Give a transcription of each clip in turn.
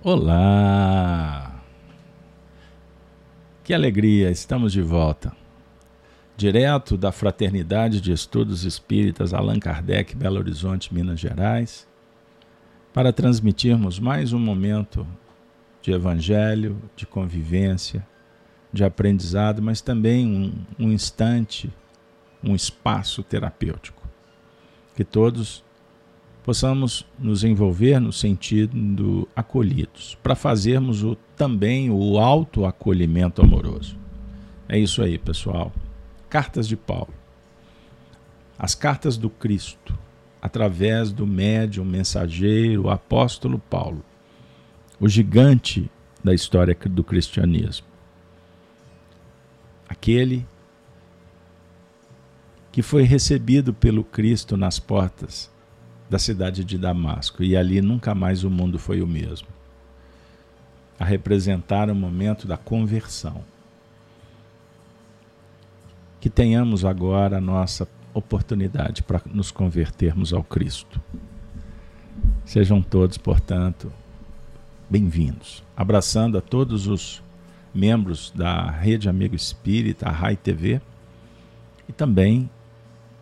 Olá! Que alegria, estamos de volta. Direto da Fraternidade de Estudos Espíritas Allan Kardec, Belo Horizonte, Minas Gerais, para transmitirmos mais um momento de evangelho, de convivência, de aprendizado, mas também um, um instante, um espaço terapêutico. Que todos possamos nos envolver no sentido acolhidos, para fazermos o, também o autoacolhimento amoroso. É isso aí, pessoal. Cartas de Paulo. As cartas do Cristo, através do médium mensageiro, o apóstolo Paulo, o gigante da história do cristianismo. Aquele que foi recebido pelo Cristo nas portas da cidade de Damasco, e ali nunca mais o mundo foi o mesmo. A representar o momento da conversão. Que tenhamos agora a nossa oportunidade para nos convertermos ao Cristo. Sejam todos, portanto, bem-vindos. Abraçando a todos os membros da Rede Amigo Espírita, a RAI TV, e também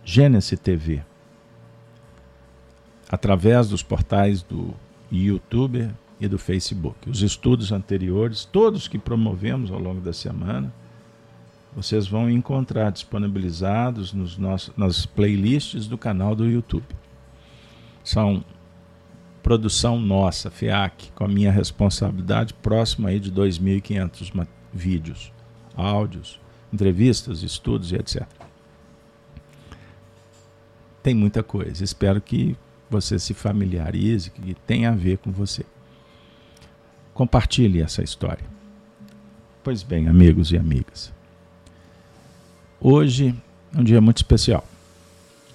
Gênesis TV através dos portais do YouTube e do Facebook. Os estudos anteriores, todos que promovemos ao longo da semana, vocês vão encontrar disponibilizados nos nossos, nas playlists do canal do YouTube. São produção nossa, FEAC, com a minha responsabilidade, próxima aí de 2.500 vídeos, áudios, entrevistas, estudos e etc. Tem muita coisa. Espero que você se familiarize, que tem a ver com você. Compartilhe essa história. Pois bem, amigos e amigas. Hoje é um dia muito especial.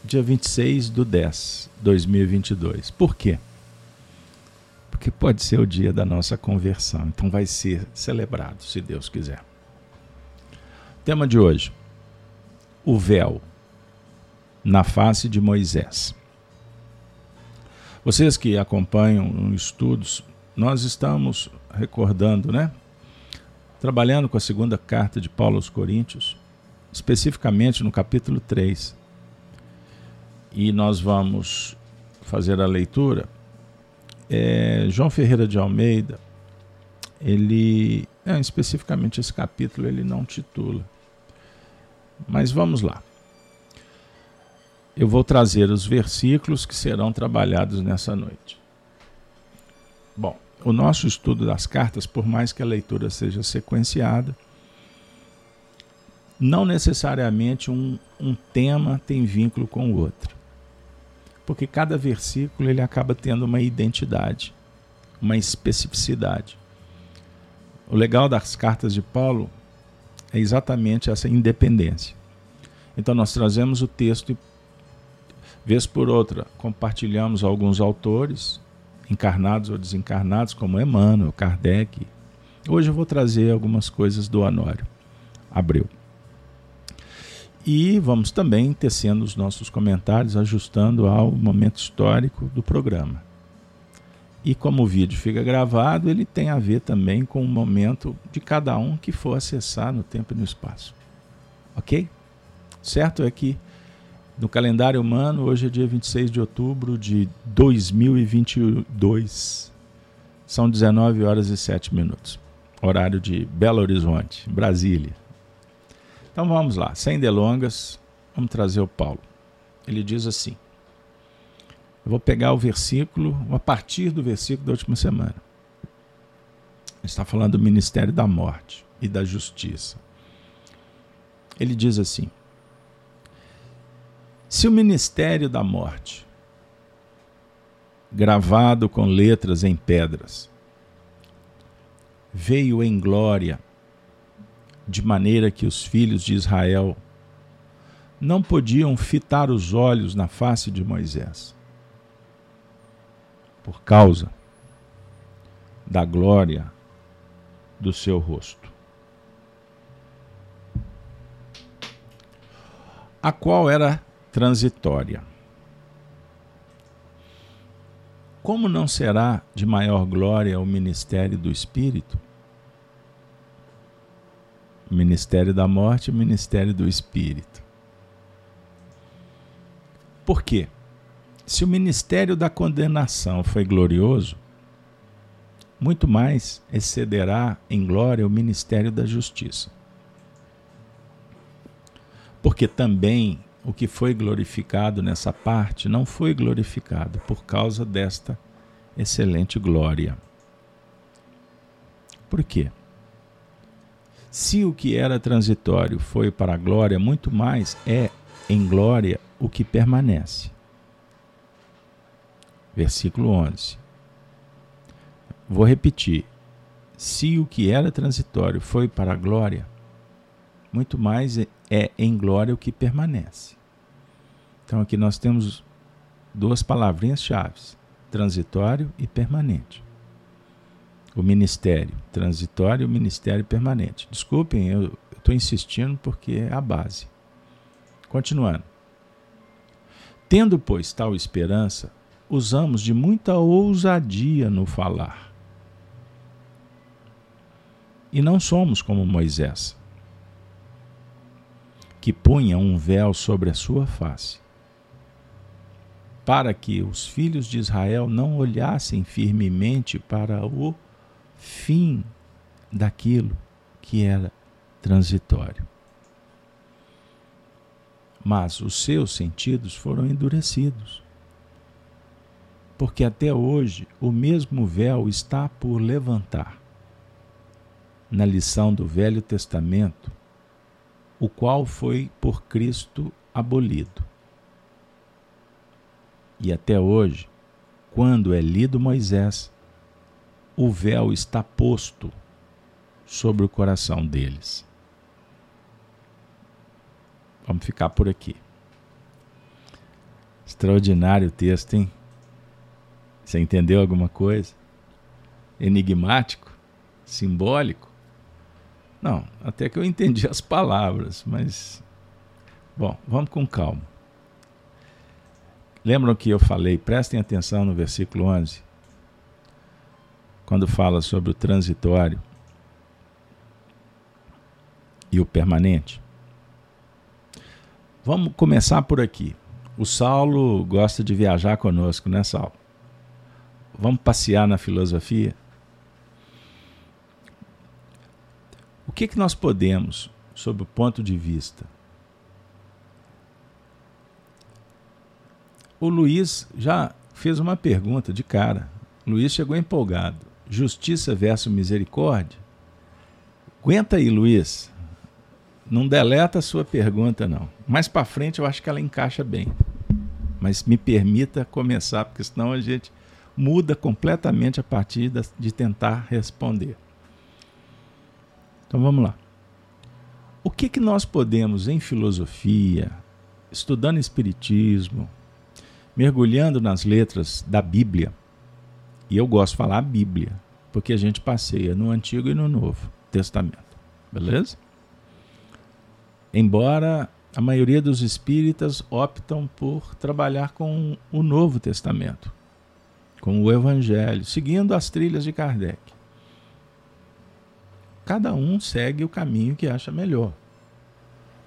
Dia 26 do 10 2022. Por quê? Porque pode ser o dia da nossa conversão. Então vai ser celebrado, se Deus quiser. Tema de hoje: o véu na face de Moisés. Vocês que acompanham estudos, nós estamos recordando, né? Trabalhando com a segunda carta de Paulo aos Coríntios, especificamente no capítulo 3. E nós vamos fazer a leitura. É, João Ferreira de Almeida, ele, é, especificamente esse capítulo, ele não titula. Mas vamos lá eu vou trazer os versículos que serão trabalhados nessa noite. Bom, o nosso estudo das cartas, por mais que a leitura seja sequenciada, não necessariamente um, um tema tem vínculo com o outro. Porque cada versículo ele acaba tendo uma identidade, uma especificidade. O legal das cartas de Paulo é exatamente essa independência. Então nós trazemos o texto Vez por outra, compartilhamos alguns autores, encarnados ou desencarnados, como Emmanuel, Kardec. Hoje eu vou trazer algumas coisas do Honório Abreu. E vamos também tecendo os nossos comentários, ajustando ao momento histórico do programa. E como o vídeo fica gravado, ele tem a ver também com o momento de cada um que for acessar no tempo e no espaço. Ok? Certo é que no calendário humano, hoje é dia 26 de outubro de 2022. São 19 horas e 7 minutos. Horário de Belo Horizonte, Brasília. Então vamos lá, sem delongas, vamos trazer o Paulo. Ele diz assim: Eu vou pegar o versículo, a partir do versículo da última semana. Está falando do ministério da morte e da justiça. Ele diz assim: se o ministério da morte, gravado com letras em pedras, veio em glória, de maneira que os filhos de Israel não podiam fitar os olhos na face de Moisés, por causa da glória do seu rosto. A qual era transitória. como não será de maior glória o ministério do Espírito? Ministério da morte e ministério do Espírito. Por quê? Se o ministério da condenação foi glorioso, muito mais excederá em glória o ministério da justiça. Porque também o que foi glorificado nessa parte não foi glorificado por causa desta excelente glória. Por quê? Se o que era transitório foi para a glória, muito mais é em glória o que permanece. Versículo 11. Vou repetir. Se o que era transitório foi para a glória, muito mais é em glória o que permanece. Então aqui nós temos duas palavrinhas chaves: transitório e permanente. O ministério transitório e o ministério permanente. Desculpem, eu estou insistindo porque é a base. Continuando. Tendo, pois, tal esperança, usamos de muita ousadia no falar. E não somos como Moisés, que punha um véu sobre a sua face, para que os filhos de Israel não olhassem firmemente para o fim daquilo que era transitório. Mas os seus sentidos foram endurecidos. Porque até hoje o mesmo véu está por levantar. Na lição do Velho Testamento, o qual foi por Cristo abolido. E até hoje, quando é lido Moisés, o véu está posto sobre o coração deles. Vamos ficar por aqui. Extraordinário texto, hein? Você entendeu alguma coisa? Enigmático? Simbólico? Não, até que eu entendi as palavras, mas. Bom, vamos com calma. Lembram que eu falei, prestem atenção no versículo 11, quando fala sobre o transitório e o permanente? Vamos começar por aqui. O Saulo gosta de viajar conosco, né, Saulo? Vamos passear na filosofia? O que, que nós podemos, sob o ponto de vista? O Luiz já fez uma pergunta de cara. O Luiz chegou empolgado. Justiça versus misericórdia? Aguenta aí, Luiz. Não deleta a sua pergunta, não. Mais para frente eu acho que ela encaixa bem. Mas me permita começar, porque senão a gente muda completamente a partir de tentar responder. Então vamos lá. O que, que nós podemos, em filosofia, estudando Espiritismo, mergulhando nas letras da Bíblia, e eu gosto de falar a Bíblia, porque a gente passeia no Antigo e no Novo Testamento, beleza? Embora a maioria dos espíritas optam por trabalhar com o Novo Testamento, com o Evangelho, seguindo as trilhas de Kardec cada um segue o caminho que acha melhor.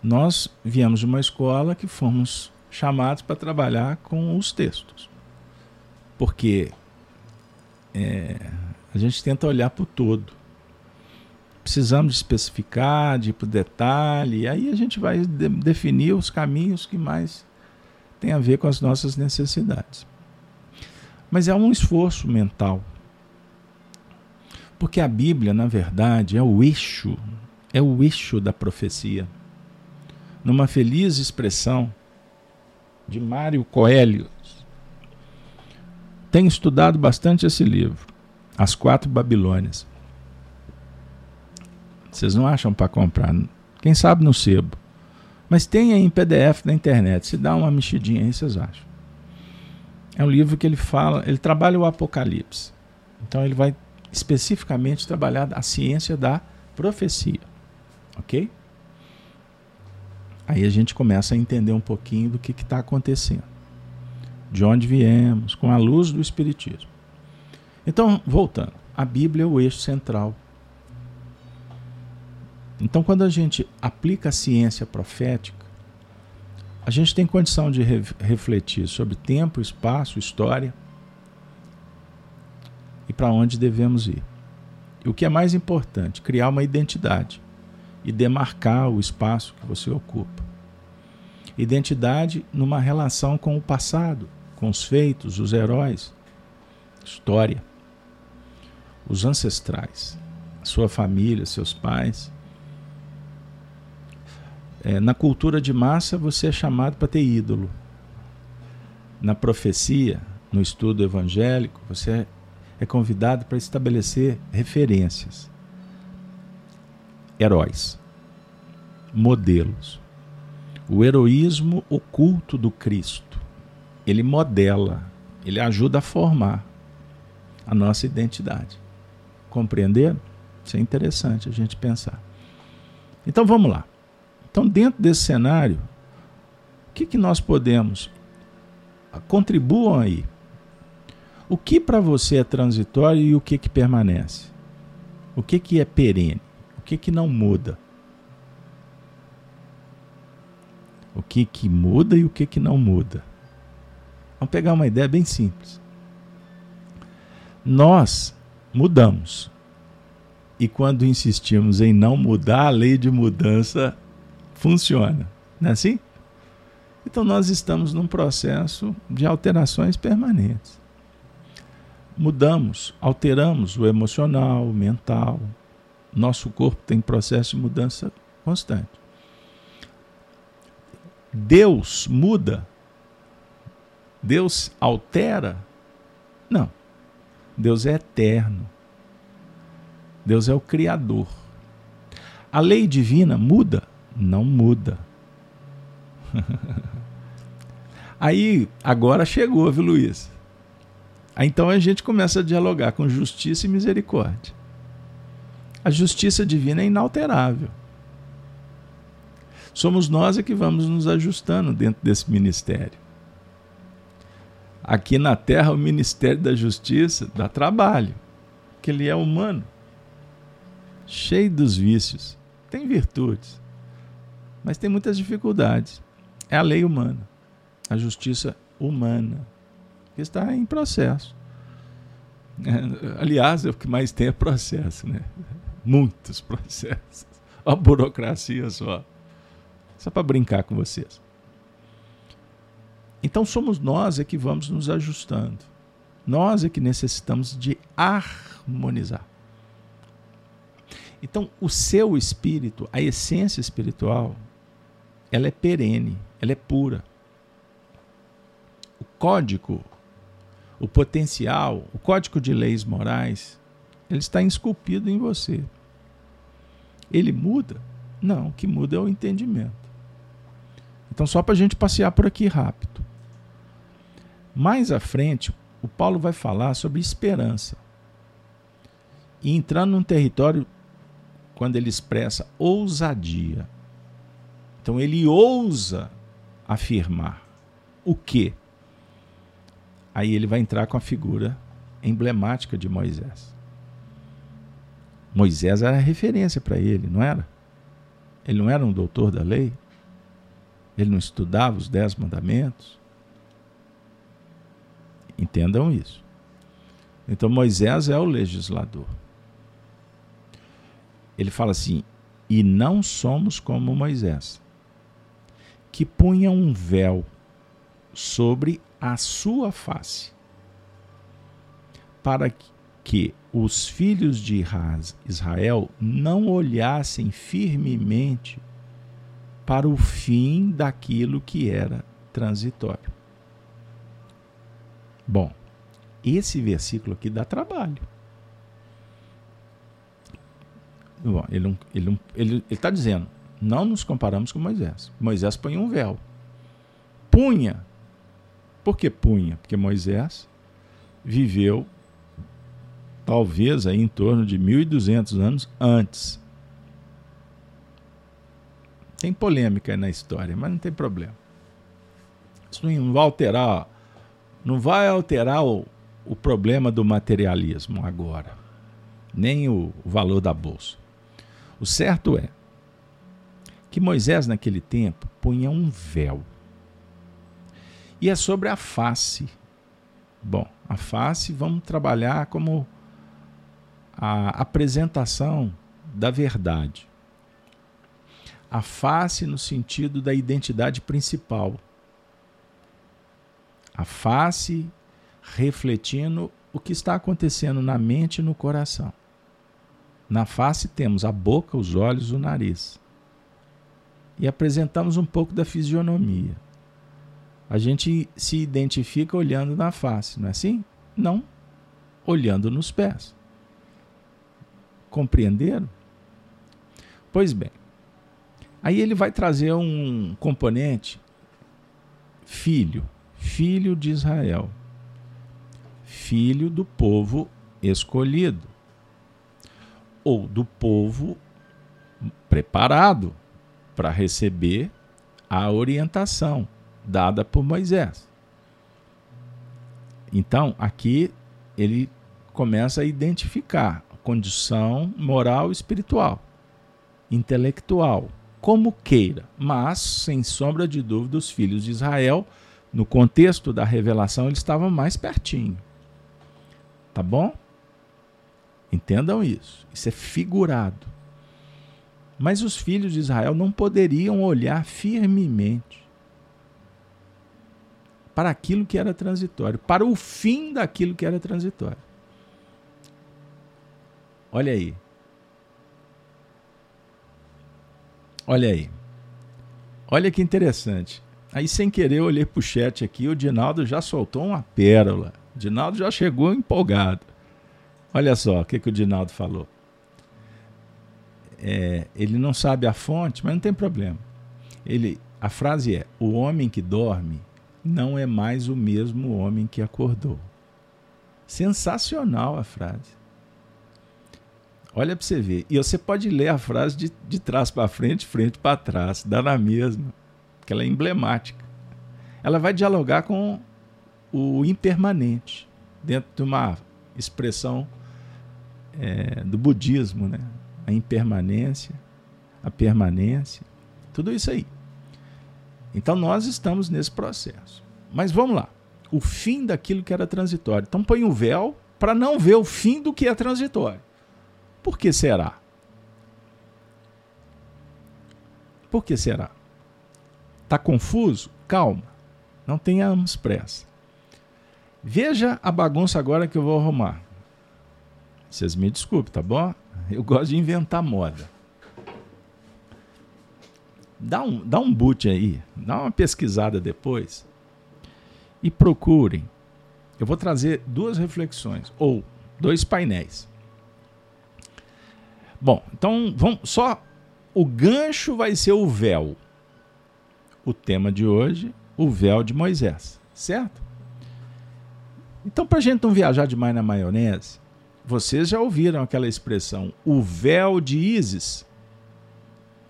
Nós viemos de uma escola que fomos chamados para trabalhar com os textos, porque é, a gente tenta olhar para o todo. Precisamos especificar, de ir para o detalhe, e aí a gente vai de definir os caminhos que mais têm a ver com as nossas necessidades. Mas é um esforço mental porque a Bíblia, na verdade, é o eixo, é o eixo da profecia. Numa feliz expressão de Mário Coelho. Tenho estudado bastante esse livro, As Quatro Babilônias. Vocês não acham para comprar? Quem sabe no sebo. Mas tem aí em PDF na internet. Se dá uma mexidinha aí, vocês acham. É um livro que ele fala, ele trabalha o Apocalipse. Então ele vai especificamente trabalhar a ciência da profecia. Ok? Aí a gente começa a entender um pouquinho do que está acontecendo. de onde viemos, com a luz do Espiritismo. Então, voltando, a Bíblia é o eixo central. Então, quando a gente aplica a ciência profética, a gente tem condição de re refletir sobre tempo, espaço, história e para onde devemos ir. E o que é mais importante, criar uma identidade e demarcar o espaço que você ocupa. Identidade numa relação com o passado, com os feitos, os heróis, história, os ancestrais, sua família, seus pais. É, na cultura de massa, você é chamado para ter ídolo. Na profecia, no estudo evangélico, você é convidado para estabelecer referências, heróis, modelos. O heroísmo oculto do Cristo, ele modela, ele ajuda a formar a nossa identidade. Compreender? Isso é interessante a gente pensar. Então vamos lá. Então, dentro desse cenário, o que, que nós podemos? Contribuam aí. O que para você é transitório e o que, que permanece? O que, que é perene? O que, que não muda? O que, que muda e o que, que não muda? Vamos pegar uma ideia bem simples. Nós mudamos. E quando insistimos em não mudar, a lei de mudança funciona. Não é assim? Então nós estamos num processo de alterações permanentes. Mudamos, alteramos o emocional, o mental. Nosso corpo tem processo de mudança constante. Deus muda? Deus altera? Não. Deus é eterno. Deus é o Criador. A lei divina muda? não muda. Aí, agora chegou, viu, Luiz? Então a gente começa a dialogar com justiça e misericórdia. A justiça divina é inalterável. Somos nós é que vamos nos ajustando dentro desse ministério. Aqui na Terra, o Ministério da Justiça dá trabalho, porque ele é humano, cheio dos vícios, tem virtudes mas tem muitas dificuldades. É a lei humana, a justiça humana, que está em processo. É, aliás, é o que mais tem é processo, né? Muitos processos. A burocracia só. Só para brincar com vocês. Então somos nós é que vamos nos ajustando. Nós é que necessitamos de harmonizar. Então, o seu espírito, a essência espiritual, ela é perene, ela é pura. O código, o potencial, o código de leis morais, ele está esculpido em você. Ele muda? Não, o que muda é o entendimento. Então, só para a gente passear por aqui rápido. Mais à frente, o Paulo vai falar sobre esperança. E entrando num território quando ele expressa ousadia. Então ele ousa afirmar o que? Aí ele vai entrar com a figura emblemática de Moisés. Moisés era referência para ele, não era? Ele não era um doutor da lei? Ele não estudava os dez mandamentos? Entendam isso. Então Moisés é o legislador. Ele fala assim: e não somos como Moisés que punha um véu sobre a sua face, para que os filhos de Israel não olhassem firmemente para o fim daquilo que era transitório. Bom, esse versículo aqui dá trabalho. Bom, ele está ele, ele, ele tá dizendo: não nos comparamos com Moisés. Moisés põe um véu. Punha. Por que punha? Porque Moisés viveu talvez aí em torno de 1200 anos antes. Tem polêmica na história, mas não tem problema. Isso não vai alterar Não vai alterar o, o problema do materialismo agora, nem o, o valor da bolsa. O certo é que Moisés, naquele tempo, punha um véu. E é sobre a face. Bom, a face vamos trabalhar como a apresentação da verdade. A face no sentido da identidade principal. A face refletindo o que está acontecendo na mente e no coração. Na face temos a boca, os olhos, o nariz. E apresentamos um pouco da fisionomia. A gente se identifica olhando na face, não é assim? Não. Olhando nos pés. Compreenderam? Pois bem. Aí ele vai trazer um componente filho, filho de Israel, filho do povo escolhido, ou do povo preparado para receber a orientação dada por Moisés. Então, aqui ele começa a identificar condição moral espiritual, intelectual, como queira, mas, sem sombra de dúvida, os filhos de Israel, no contexto da revelação, eles estavam mais pertinho. Tá bom? Entendam isso. Isso é figurado. Mas os filhos de Israel não poderiam olhar firmemente para aquilo que era transitório, para o fim daquilo que era transitório. Olha aí. Olha aí. Olha que interessante. Aí, sem querer, eu olhei para o chat aqui. O Dinaldo já soltou uma pérola. O Dinaldo já chegou empolgado. Olha só o que, que o Dinaldo falou. É, ele não sabe a fonte, mas não tem problema. Ele, a frase é: O homem que dorme não é mais o mesmo homem que acordou. Sensacional a frase. Olha para você ver. E você pode ler a frase de, de trás para frente, frente para trás, dá na mesma, porque ela é emblemática. Ela vai dialogar com o impermanente, dentro de uma expressão é, do budismo, né? a impermanência, a permanência, tudo isso aí. Então nós estamos nesse processo. Mas vamos lá. O fim daquilo que era transitório. Então põe o um véu para não ver o fim do que é transitório. Por que será? Por que será? Está confuso? Calma. Não tenhamos pressa. Veja a bagunça agora que eu vou arrumar. Vocês me desculpem, tá bom? Eu gosto de inventar moda. Dá um, dá um boot aí, dá uma pesquisada depois e procurem. Eu vou trazer duas reflexões, ou dois painéis. Bom, então vamos só o gancho vai ser o véu. O tema de hoje, o véu de Moisés, certo? Então, para a gente não viajar demais na maionese, vocês já ouviram aquela expressão, o véu de Ísis?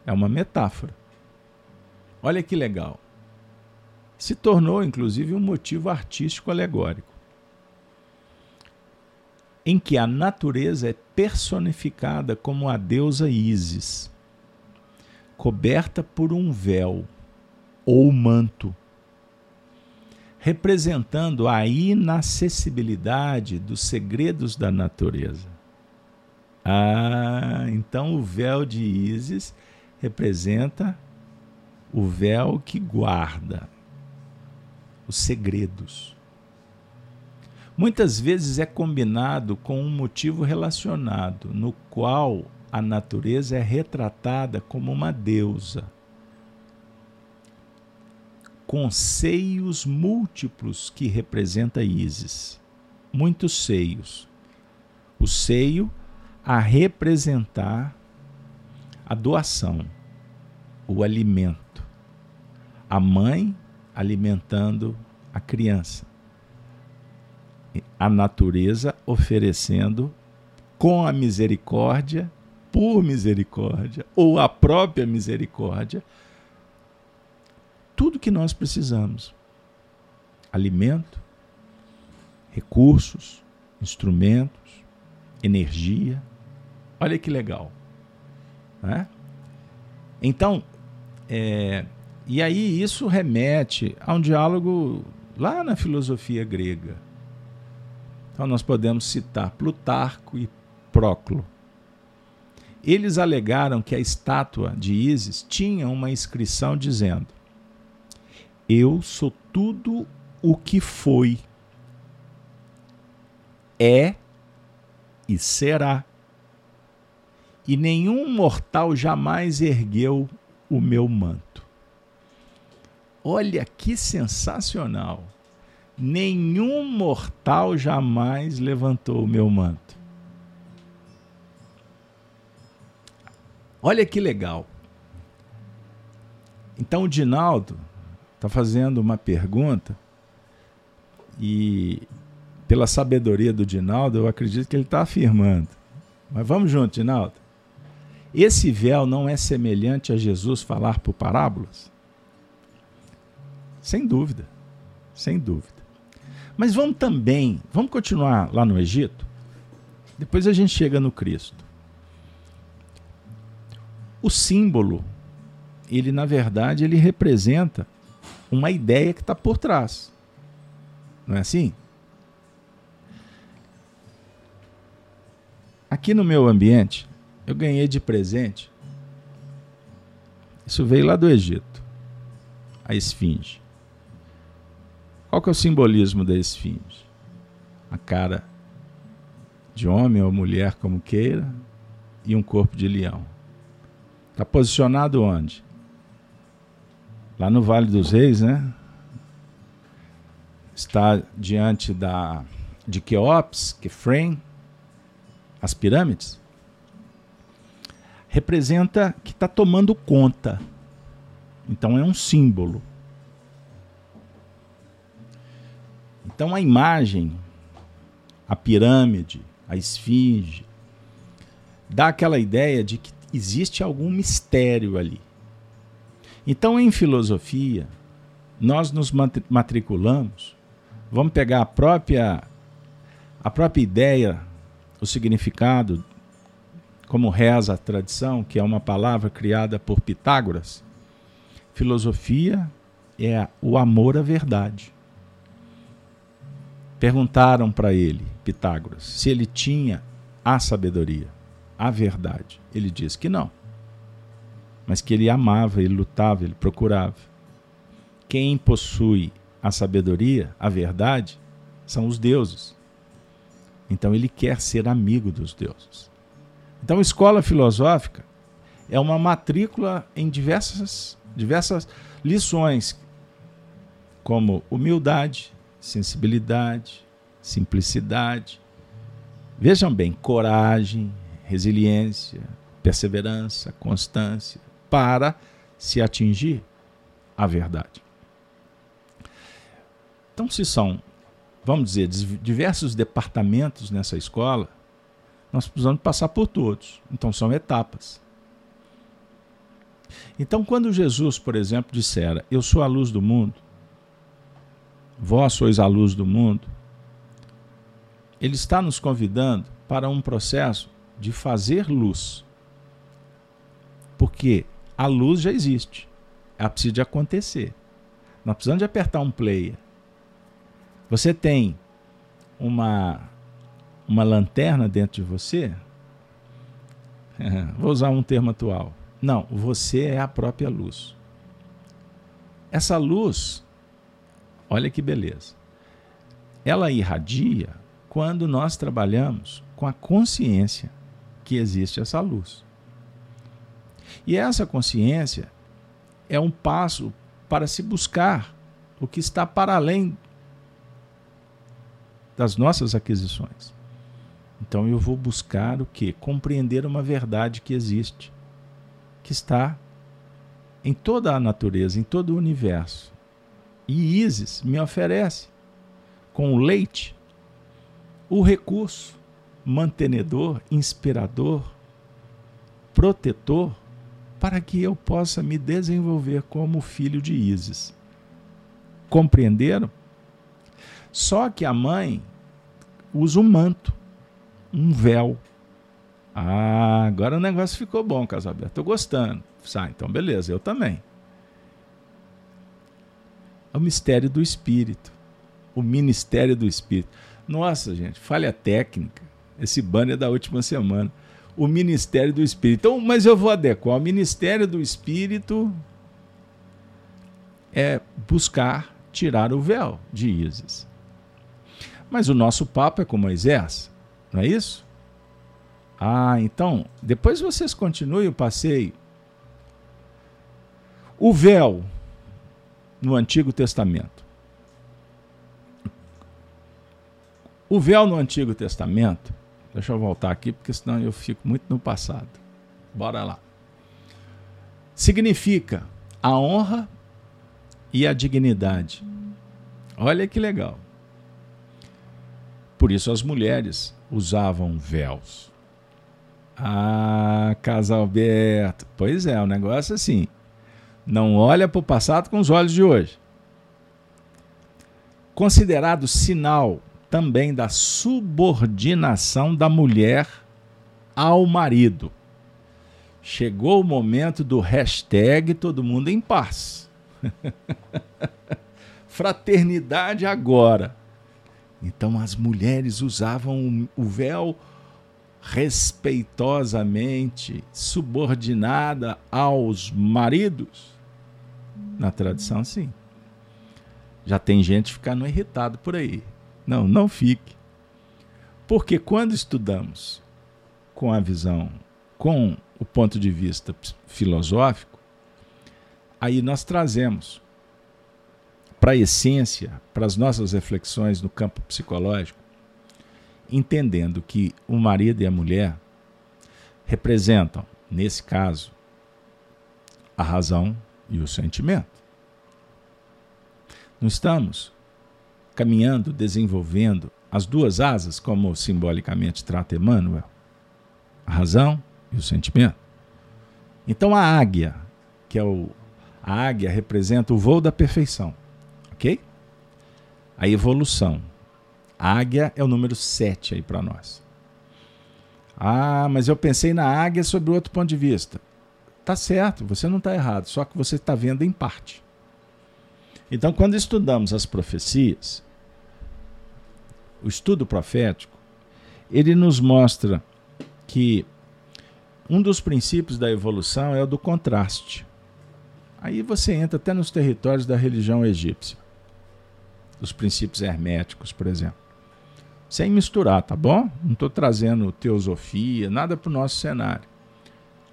É uma metáfora. Olha que legal. Se tornou, inclusive, um motivo artístico alegórico em que a natureza é personificada como a deusa Ísis, coberta por um véu ou manto, representando a inacessibilidade dos segredos da natureza. Ah, então o véu de Ísis representa o véu que guarda os segredos muitas vezes é combinado com um motivo relacionado, no qual a natureza é retratada como uma deusa, com seios múltiplos que representa Ísis. Muitos seios. O seio a representar a doação, o alimento. A mãe alimentando a criança a natureza oferecendo com a misericórdia, por misericórdia, ou a própria misericórdia, tudo que nós precisamos: alimento, recursos, instrumentos, energia. Olha que legal. Né? Então, é, e aí isso remete a um diálogo lá na filosofia grega. Então nós podemos citar Plutarco e Próclo. Eles alegaram que a estátua de Ísis tinha uma inscrição dizendo: Eu sou tudo o que foi, é e será. E nenhum mortal jamais ergueu o meu manto. Olha que sensacional! Nenhum mortal jamais levantou o meu manto. Olha que legal. Então o Dinaldo está fazendo uma pergunta e pela sabedoria do Dinaldo, eu acredito que ele está afirmando. Mas vamos junto, Dinaldo. Esse véu não é semelhante a Jesus falar por parábolas? Sem dúvida, sem dúvida. Mas vamos também, vamos continuar lá no Egito? Depois a gente chega no Cristo. O símbolo, ele na verdade, ele representa uma ideia que está por trás. Não é assim? Aqui no meu ambiente, eu ganhei de presente. Isso veio lá do Egito. A esfinge. Qual que é o simbolismo da esfinge? A cara de homem ou mulher, como queira, e um corpo de leão. Está posicionado onde? Lá no Vale dos Reis, né? Está diante da de Queops, Kefrem, as pirâmides. Representa que está tomando conta. Então é um símbolo. Então a imagem, a pirâmide, a esfinge, dá aquela ideia de que existe algum mistério ali. Então, em filosofia, nós nos matriculamos, vamos pegar a própria a própria ideia, o significado, como reza a tradição, que é uma palavra criada por Pitágoras. Filosofia é o amor à verdade. Perguntaram para ele, Pitágoras, se ele tinha a sabedoria a verdade? Ele diz que não. Mas que ele amava, ele lutava, ele procurava. Quem possui a sabedoria, a verdade, são os deuses. Então ele quer ser amigo dos deuses. Então, escola filosófica é uma matrícula em diversas, diversas lições, como humildade, sensibilidade, simplicidade. Vejam bem, coragem, resiliência, perseverança, constância, para se atingir a verdade. Então, se são, vamos dizer, diversos departamentos nessa escola, nós precisamos passar por todos. Então, são etapas. Então, quando Jesus, por exemplo, dissera: Eu sou a luz do mundo, vós sois a luz do mundo, ele está nos convidando para um processo de fazer luz. Porque a luz já existe. Ela precisa de acontecer. Nós precisamos de apertar um player. Você tem uma, uma lanterna dentro de você? Vou usar um termo atual. Não, você é a própria luz. Essa luz, olha que beleza. Ela irradia quando nós trabalhamos com a consciência que existe essa luz. E essa consciência é um passo para se buscar o que está para além das nossas aquisições. Então eu vou buscar o que? Compreender uma verdade que existe, que está em toda a natureza, em todo o universo. E Isis me oferece, com leite, o recurso mantenedor, inspirador, protetor, para que eu possa me desenvolver como filho de Isis. Compreenderam? Só que a mãe usa um manto, um véu. Ah, agora o negócio ficou bom, Casalberto. Estou gostando. Ah, então beleza, eu também. É o mistério do Espírito. O ministério do Espírito. Nossa, gente, falha técnica. Esse banner da última semana. O ministério do Espírito. Então, mas eu vou adequar. O ministério do Espírito é buscar tirar o véu de Isis. Mas o nosso papo é com Moisés, não é isso? Ah, então, depois vocês continuem o passeio. O véu no Antigo Testamento. O véu no Antigo Testamento, deixa eu voltar aqui, porque senão eu fico muito no passado. Bora lá. Significa a honra e a dignidade. Olha que legal. Por isso as mulheres usavam véus. Ah, Casalberto. Pois é, o negócio é assim. Não olha para o passado com os olhos de hoje. Considerado sinal também da subordinação da mulher ao marido. Chegou o momento do hashtag todo mundo em paz. Fraternidade agora. Então as mulheres usavam o véu respeitosamente, subordinada aos maridos. Na tradição, sim. Já tem gente ficando irritado por aí. Não, não fique. Porque quando estudamos com a visão, com o ponto de vista filosófico, aí nós trazemos para a essência, para as nossas reflexões no campo psicológico, entendendo que o marido e a mulher representam, nesse caso, a razão e o sentimento. Não estamos caminhando, desenvolvendo as duas asas, como simbolicamente trata Emmanuel, a razão e o sentimento. Então a águia, que é o a águia representa o voo da perfeição, ok? A evolução. A águia é o número 7 aí para nós. Ah, mas eu pensei na águia sob outro ponto de vista. Tá certo, você não está errado, só que você está vendo em parte. Então, quando estudamos as profecias, o estudo profético, ele nos mostra que um dos princípios da evolução é o do contraste. Aí você entra até nos territórios da religião egípcia, os princípios herméticos, por exemplo. Sem misturar, tá bom? Não estou trazendo teosofia, nada para o nosso cenário.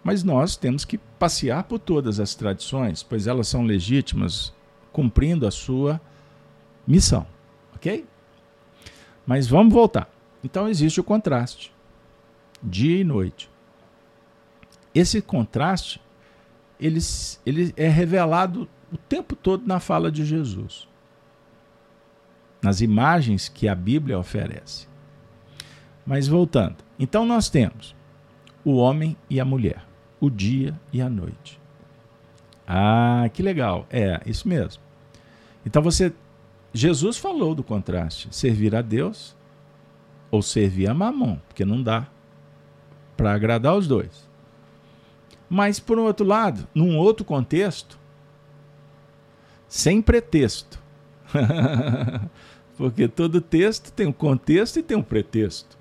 Mas nós temos que passear por todas as tradições, pois elas são legítimas, cumprindo a sua missão. Ok? Mas vamos voltar. Então existe o contraste, dia e noite. Esse contraste ele, ele é revelado o tempo todo na fala de Jesus, nas imagens que a Bíblia oferece. Mas voltando, então nós temos o homem e a mulher, o dia e a noite. Ah, que legal. É, isso mesmo. Então você Jesus falou do contraste, servir a Deus ou servir a Mamon, porque não dá para agradar os dois. Mas, por outro lado, num outro contexto, sem pretexto. Porque todo texto tem um contexto e tem um pretexto.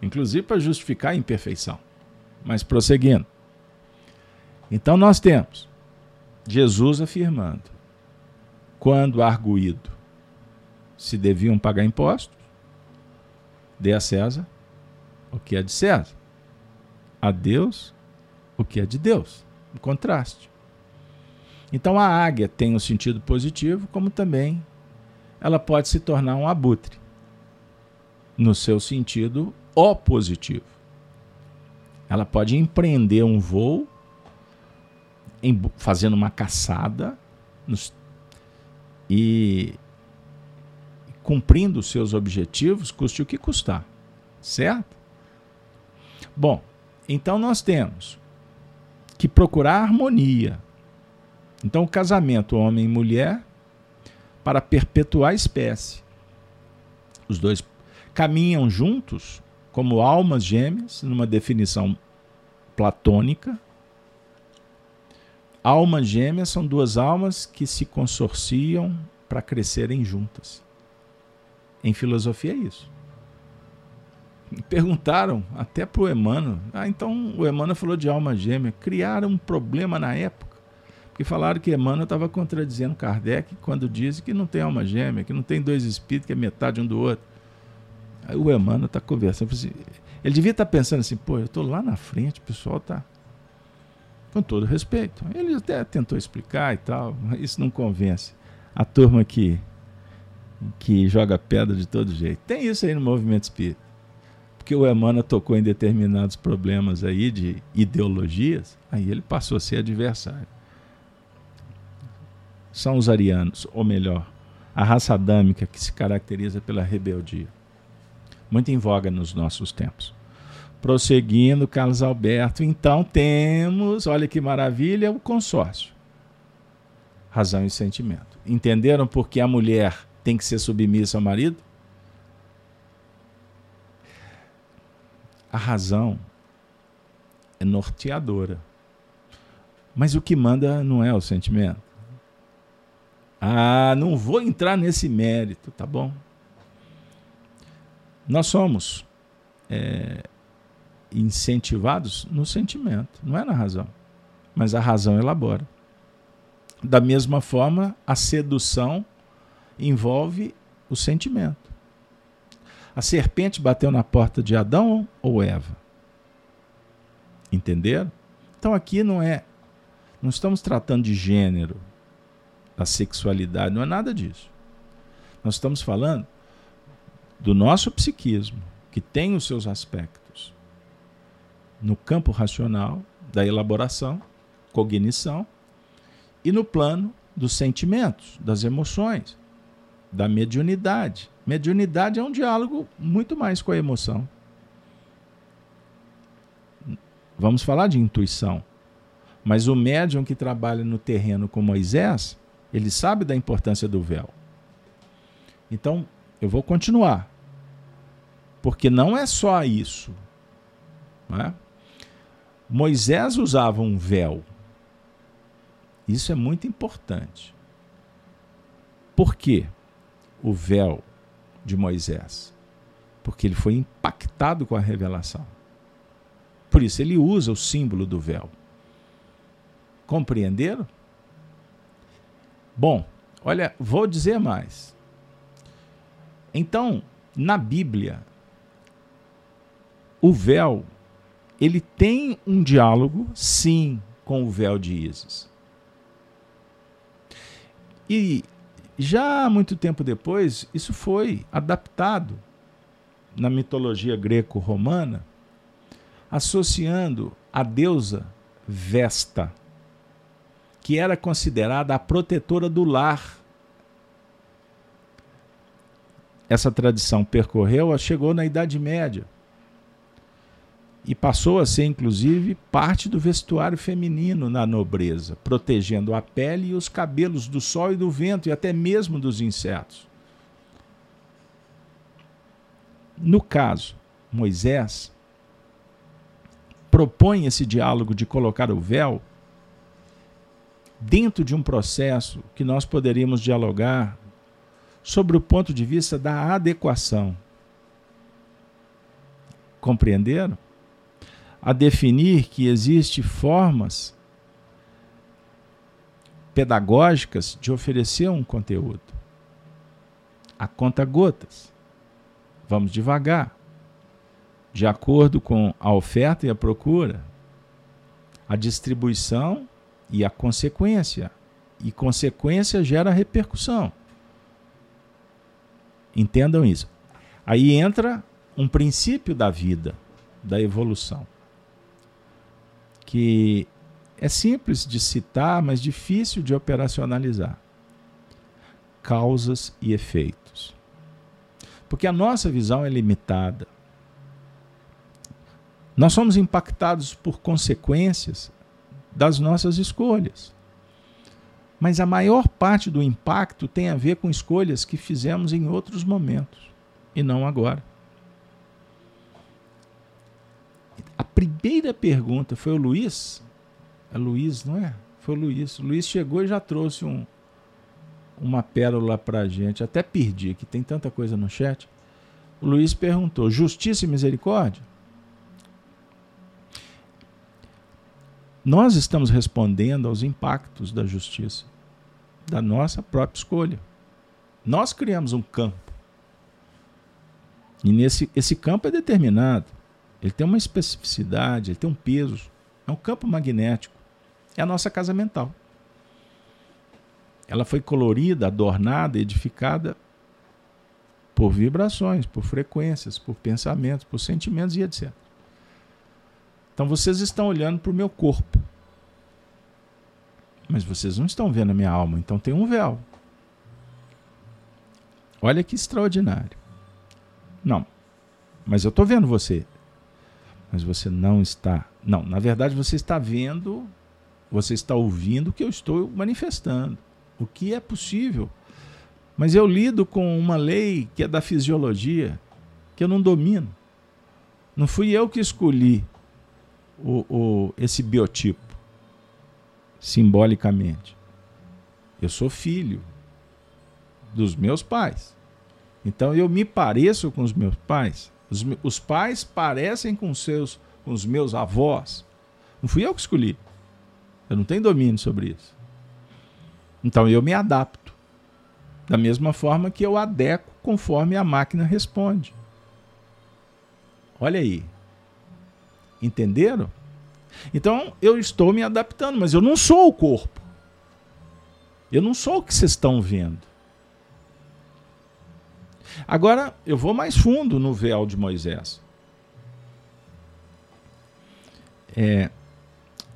Inclusive para justificar a imperfeição. Mas prosseguindo. Então nós temos Jesus afirmando: quando arguído se deviam pagar impostos, dê a César o que é de César, a Deus o que é de Deus. Um contraste. Então a águia tem um sentido positivo, como também ela pode se tornar um abutre, no seu sentido opositivo. Ela pode empreender um voo, em, fazendo uma caçada nos, e cumprindo os seus objetivos, custe o que custar. Certo? Bom, então nós temos que procurar harmonia. Então, o casamento homem e mulher para perpetuar a espécie. Os dois caminham juntos como almas gêmeas, numa definição platônica. Almas gêmeas são duas almas que se consorciam para crescerem juntas. Em filosofia é isso. Perguntaram até para o Emmanuel. Ah, então o Emmanuel falou de alma gêmea. Criaram um problema na época. Porque falaram que Emmanuel estava contradizendo Kardec quando disse que não tem alma gêmea, que não tem dois espíritos, que é metade um do outro. Aí o Emmanuel está conversando. Assim, ele devia estar tá pensando assim, pô, eu estou lá na frente, o pessoal está. Com todo respeito. Ele até tentou explicar e tal, mas isso não convence. A turma que, que joga pedra de todo jeito. Tem isso aí no movimento espírita. Porque o Emmanuel tocou em determinados problemas aí de ideologias, aí ele passou a ser adversário. São os arianos, ou melhor, a raça adâmica que se caracteriza pela rebeldia muito em voga nos nossos tempos. Prosseguindo, Carlos Alberto, então temos, olha que maravilha, o consórcio. Razão e sentimento. Entenderam por que a mulher tem que ser submissa ao marido? A razão é norteadora. Mas o que manda não é o sentimento. Ah, não vou entrar nesse mérito, tá bom? Nós somos é, incentivados no sentimento, não é na razão. Mas a razão elabora. Da mesma forma, a sedução envolve o sentimento. A serpente bateu na porta de Adão ou Eva? Entenderam? Então aqui não é. Não estamos tratando de gênero, da sexualidade, não é nada disso. Nós estamos falando do nosso psiquismo, que tem os seus aspectos no campo racional, da elaboração, cognição, e no plano dos sentimentos, das emoções, da mediunidade. Mediunidade é um diálogo muito mais com a emoção. Vamos falar de intuição. Mas o médium que trabalha no terreno com Moisés, ele sabe da importância do véu. Então, eu vou continuar. Porque não é só isso. É? Moisés usava um véu. Isso é muito importante. Por quê? O véu de Moisés. Porque ele foi impactado com a revelação. Por isso ele usa o símbolo do véu. Compreenderam? Bom, olha, vou dizer mais. Então, na Bíblia, o véu, ele tem um diálogo, sim, com o véu de Isis. E já muito tempo depois, isso foi adaptado na mitologia greco-romana, associando a deusa Vesta, que era considerada a protetora do lar. Essa tradição percorreu, chegou na Idade Média e passou a ser, inclusive, parte do vestuário feminino na nobreza, protegendo a pele e os cabelos do sol e do vento e até mesmo dos insetos. No caso, Moisés propõe esse diálogo de colocar o véu dentro de um processo que nós poderíamos dialogar sobre o ponto de vista da adequação. Compreenderam? A definir que existe formas pedagógicas de oferecer um conteúdo. A conta gotas. Vamos devagar. De acordo com a oferta e a procura, a distribuição e a consequência. E consequência gera repercussão. Entendam isso. Aí entra um princípio da vida, da evolução que é simples de citar, mas difícil de operacionalizar. Causas e efeitos. Porque a nossa visão é limitada. Nós somos impactados por consequências das nossas escolhas. Mas a maior parte do impacto tem a ver com escolhas que fizemos em outros momentos e não agora. Primeira pergunta foi o Luiz. É Luiz, não é? Foi o Luiz. O Luiz chegou e já trouxe um, uma pérola para a gente. Até perdi, que tem tanta coisa no chat. O Luiz perguntou: justiça e misericórdia? Nós estamos respondendo aos impactos da justiça, da nossa própria escolha. Nós criamos um campo. E nesse esse campo é determinado. Ele tem uma especificidade, ele tem um peso. É um campo magnético. É a nossa casa mental. Ela foi colorida, adornada, edificada por vibrações, por frequências, por pensamentos, por sentimentos e etc. Então vocês estão olhando para o meu corpo. Mas vocês não estão vendo a minha alma, então tem um véu. Olha que extraordinário. Não. Mas eu estou vendo você. Mas você não está. Não, na verdade você está vendo, você está ouvindo o que eu estou manifestando. O que é possível. Mas eu lido com uma lei que é da fisiologia, que eu não domino. Não fui eu que escolhi o, o, esse biotipo, simbolicamente. Eu sou filho dos meus pais. Então eu me pareço com os meus pais. Os, os pais parecem com, seus, com os meus avós. Não fui eu que escolhi. Eu não tenho domínio sobre isso. Então eu me adapto. Da mesma forma que eu adequo conforme a máquina responde. Olha aí. Entenderam? Então eu estou me adaptando, mas eu não sou o corpo. Eu não sou o que vocês estão vendo. Agora eu vou mais fundo no véu de Moisés. É,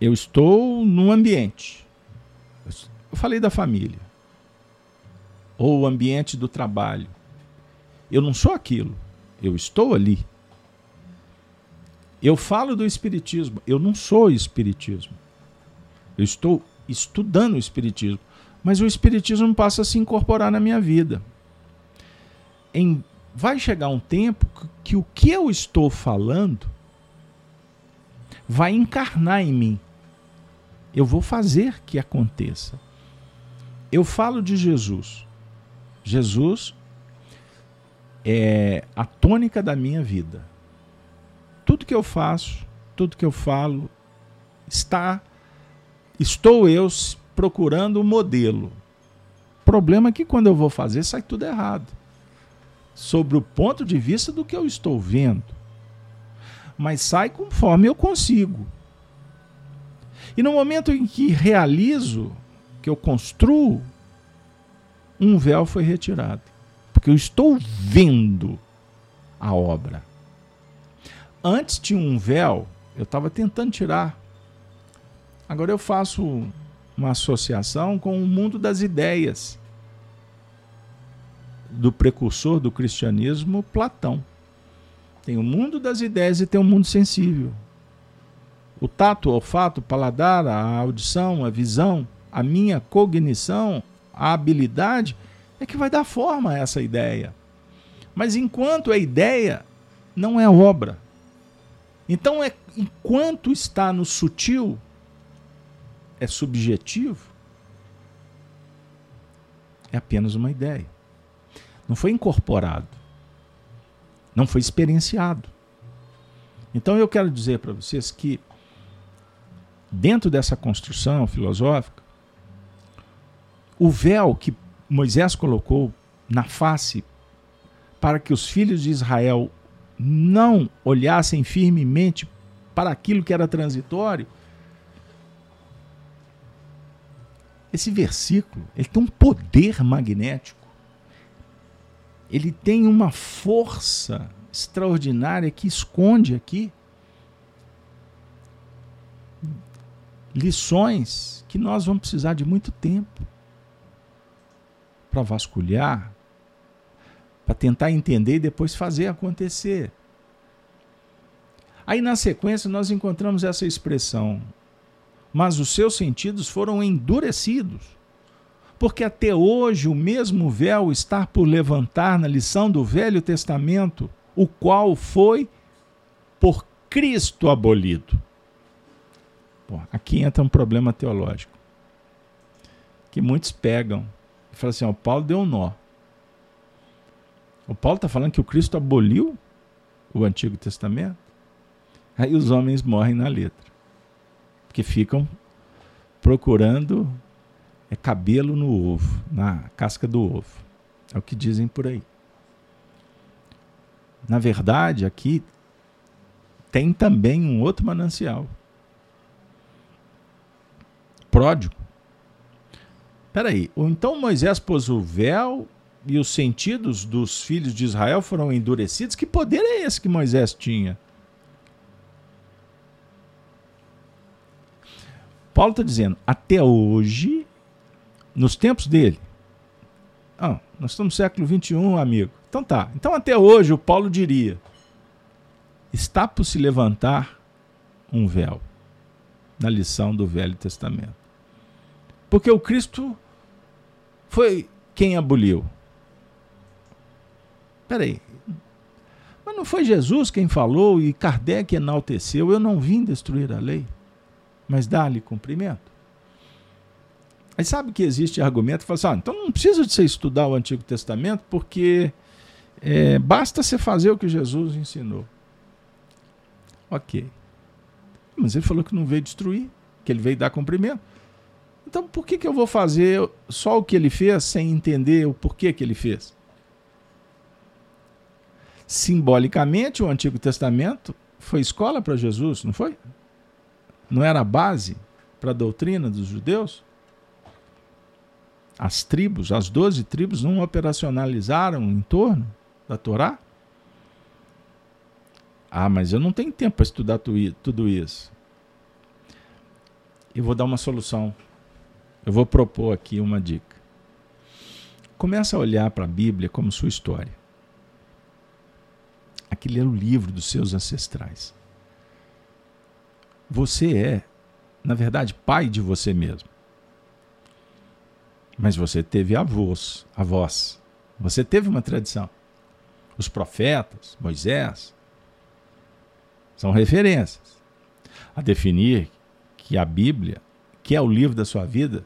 eu estou num ambiente. Eu falei da família. Ou o ambiente do trabalho. Eu não sou aquilo. Eu estou ali. Eu falo do Espiritismo, eu não sou Espiritismo. Eu estou estudando o Espiritismo, mas o Espiritismo passa a se incorporar na minha vida. Em, vai chegar um tempo que o que eu estou falando vai encarnar em mim. Eu vou fazer que aconteça. Eu falo de Jesus. Jesus é a tônica da minha vida tudo que eu faço, tudo que eu falo, está estou eu procurando o um modelo. Problema é que quando eu vou fazer sai tudo errado. Sobre o ponto de vista do que eu estou vendo. Mas sai conforme eu consigo. E no momento em que realizo, que eu construo, um véu foi retirado. Porque eu estou vendo a obra. Antes tinha um véu, eu estava tentando tirar. Agora eu faço uma associação com o mundo das ideias do precursor do cristianismo, Platão. Tem o mundo das ideias e tem o mundo sensível. O tato, o olfato, o paladar, a audição, a visão, a minha cognição, a habilidade é que vai dar forma a essa ideia. Mas enquanto é ideia, não é obra. Então, é, enquanto está no sutil, é subjetivo, é apenas uma ideia. Não foi incorporado. Não foi experienciado. Então eu quero dizer para vocês que, dentro dessa construção filosófica, o véu que Moisés colocou na face para que os filhos de Israel não olhassem firmemente para aquilo que era transitório, esse versículo ele tem um poder magnético. Ele tem uma força extraordinária que esconde aqui lições que nós vamos precisar de muito tempo para vasculhar, para tentar entender e depois fazer acontecer. Aí na sequência nós encontramos essa expressão, mas os seus sentidos foram endurecidos, porque até hoje o mesmo véu está por levantar na lição do Velho Testamento, o qual foi por Cristo abolido. Pô, aqui entra um problema teológico. Que muitos pegam e falam assim: ó, Paulo deu um nó. O Paulo está falando que o Cristo aboliu o Antigo Testamento. Aí os homens morrem na letra. Porque ficam procurando é cabelo no ovo, na casca do ovo. É o que dizem por aí. Na verdade, aqui tem também um outro manancial. Pródigo. Peraí, então Moisés pôs o véu e os sentidos dos filhos de Israel foram endurecidos? Que poder é esse que Moisés tinha? Paulo está dizendo, até hoje, nos tempos dele. Ah, nós estamos no século 21, amigo. Então tá. Então até hoje o Paulo diria: está por se levantar um véu na lição do Velho Testamento. Porque o Cristo foi quem aboliu. Peraí. Mas não foi Jesus quem falou e Kardec enalteceu: eu não vim destruir a lei, mas dar-lhe cumprimento? Aí sabe que existe argumento que fala assim: ah, então não precisa de você estudar o Antigo Testamento, porque é, basta você fazer o que Jesus ensinou. Ok. Mas ele falou que não veio destruir, que ele veio dar cumprimento. Então por que, que eu vou fazer só o que ele fez sem entender o porquê que ele fez? Simbolicamente, o Antigo Testamento foi escola para Jesus, não foi? Não era a base para a doutrina dos judeus? As tribos, as doze tribos, não operacionalizaram em torno da Torá? Ah, mas eu não tenho tempo para estudar tudo isso. Eu vou dar uma solução. Eu vou propor aqui uma dica. Começa a olhar para a Bíblia como sua história. Aquele é o livro dos seus ancestrais. Você é, na verdade, pai de você mesmo. Mas você teve avós, avós. Você teve uma tradição. Os profetas, Moisés, são referências a definir que a Bíblia, que é o livro da sua vida,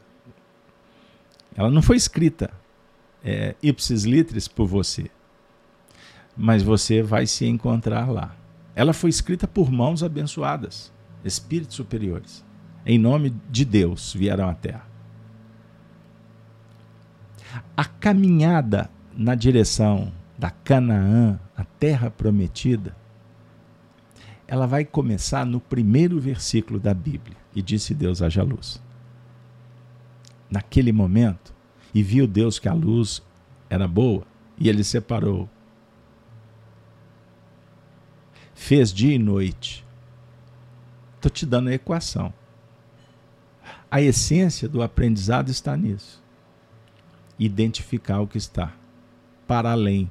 ela não foi escrita é, ipsis litris por você, mas você vai se encontrar lá. Ela foi escrita por mãos abençoadas, espíritos superiores. Em nome de Deus vieram à Terra a caminhada na direção da Canaã, a terra prometida, ela vai começar no primeiro versículo da Bíblia. E disse Deus: haja luz. Naquele momento, e viu Deus que a luz era boa, e ele separou. Fez dia e noite. Estou te dando a equação. A essência do aprendizado está nisso identificar o que está para além.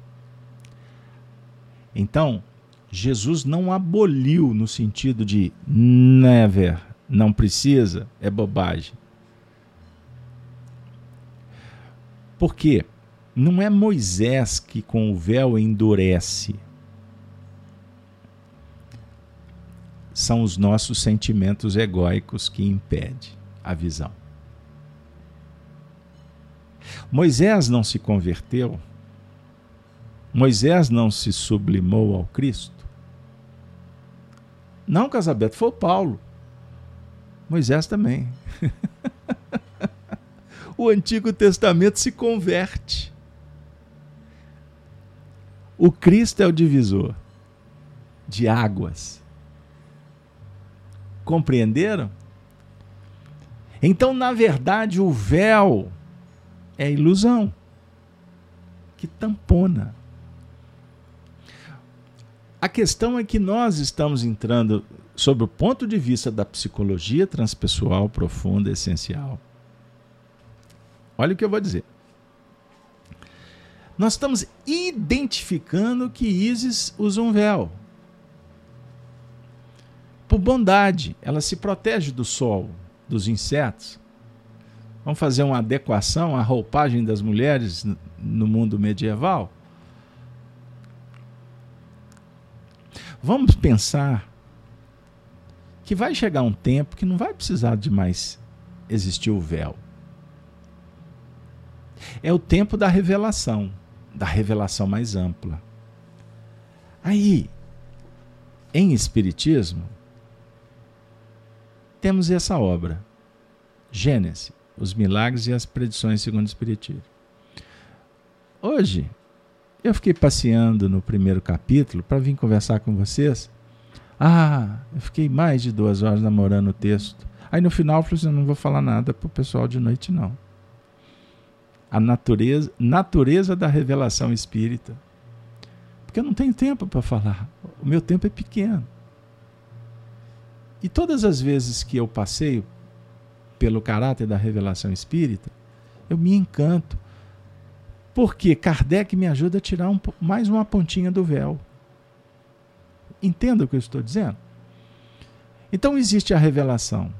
Então, Jesus não aboliu no sentido de never, não precisa, é bobagem. Por quê? Não é Moisés que com o véu endurece. São os nossos sentimentos egóicos que impedem a visão. Moisés não se converteu, Moisés não se sublimou ao Cristo. Não, Casabeto, foi o Paulo. Moisés também. o Antigo Testamento se converte. O Cristo é o divisor de águas. Compreenderam? Então, na verdade, o véu é ilusão que tampona. A questão é que nós estamos entrando sobre o ponto de vista da psicologia transpessoal profunda, essencial. Olha o que eu vou dizer. Nós estamos identificando que Isis usa um véu. Por bondade, ela se protege do sol, dos insetos. Vamos fazer uma adequação à roupagem das mulheres no mundo medieval? Vamos pensar que vai chegar um tempo que não vai precisar de mais existir o véu. É o tempo da revelação, da revelação mais ampla. Aí, em Espiritismo, temos essa obra, Gênesis, os milagres e as predições segundo o Espiritismo. Hoje, eu fiquei passeando no primeiro capítulo para vir conversar com vocês. Ah, eu fiquei mais de duas horas namorando o texto. Aí no final eu falei assim, não vou falar nada para o pessoal de noite não. A natureza, natureza da revelação espírita. Porque eu não tenho tempo para falar. O meu tempo é pequeno. E todas as vezes que eu passeio pelo caráter da revelação espírita, eu me encanto. Porque Kardec me ajuda a tirar um, mais uma pontinha do véu. Entenda o que eu estou dizendo? Então existe a revelação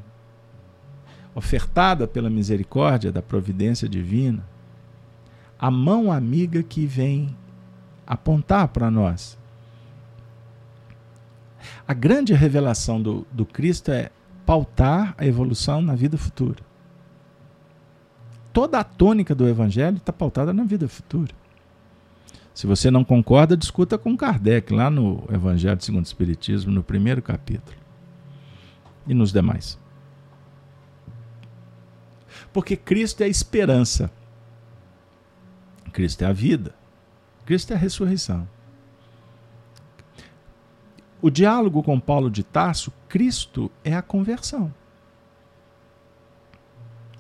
ofertada pela misericórdia da providência divina, a mão amiga que vem apontar para nós a grande revelação do, do Cristo é pautar a evolução na vida futura. Toda a tônica do Evangelho está pautada na vida futura. Se você não concorda, discuta com Kardec, lá no Evangelho segundo o Espiritismo, no primeiro capítulo. E nos demais. Porque Cristo é a esperança. Cristo é a vida. Cristo é a ressurreição o diálogo com Paulo de Tarso, Cristo é a conversão.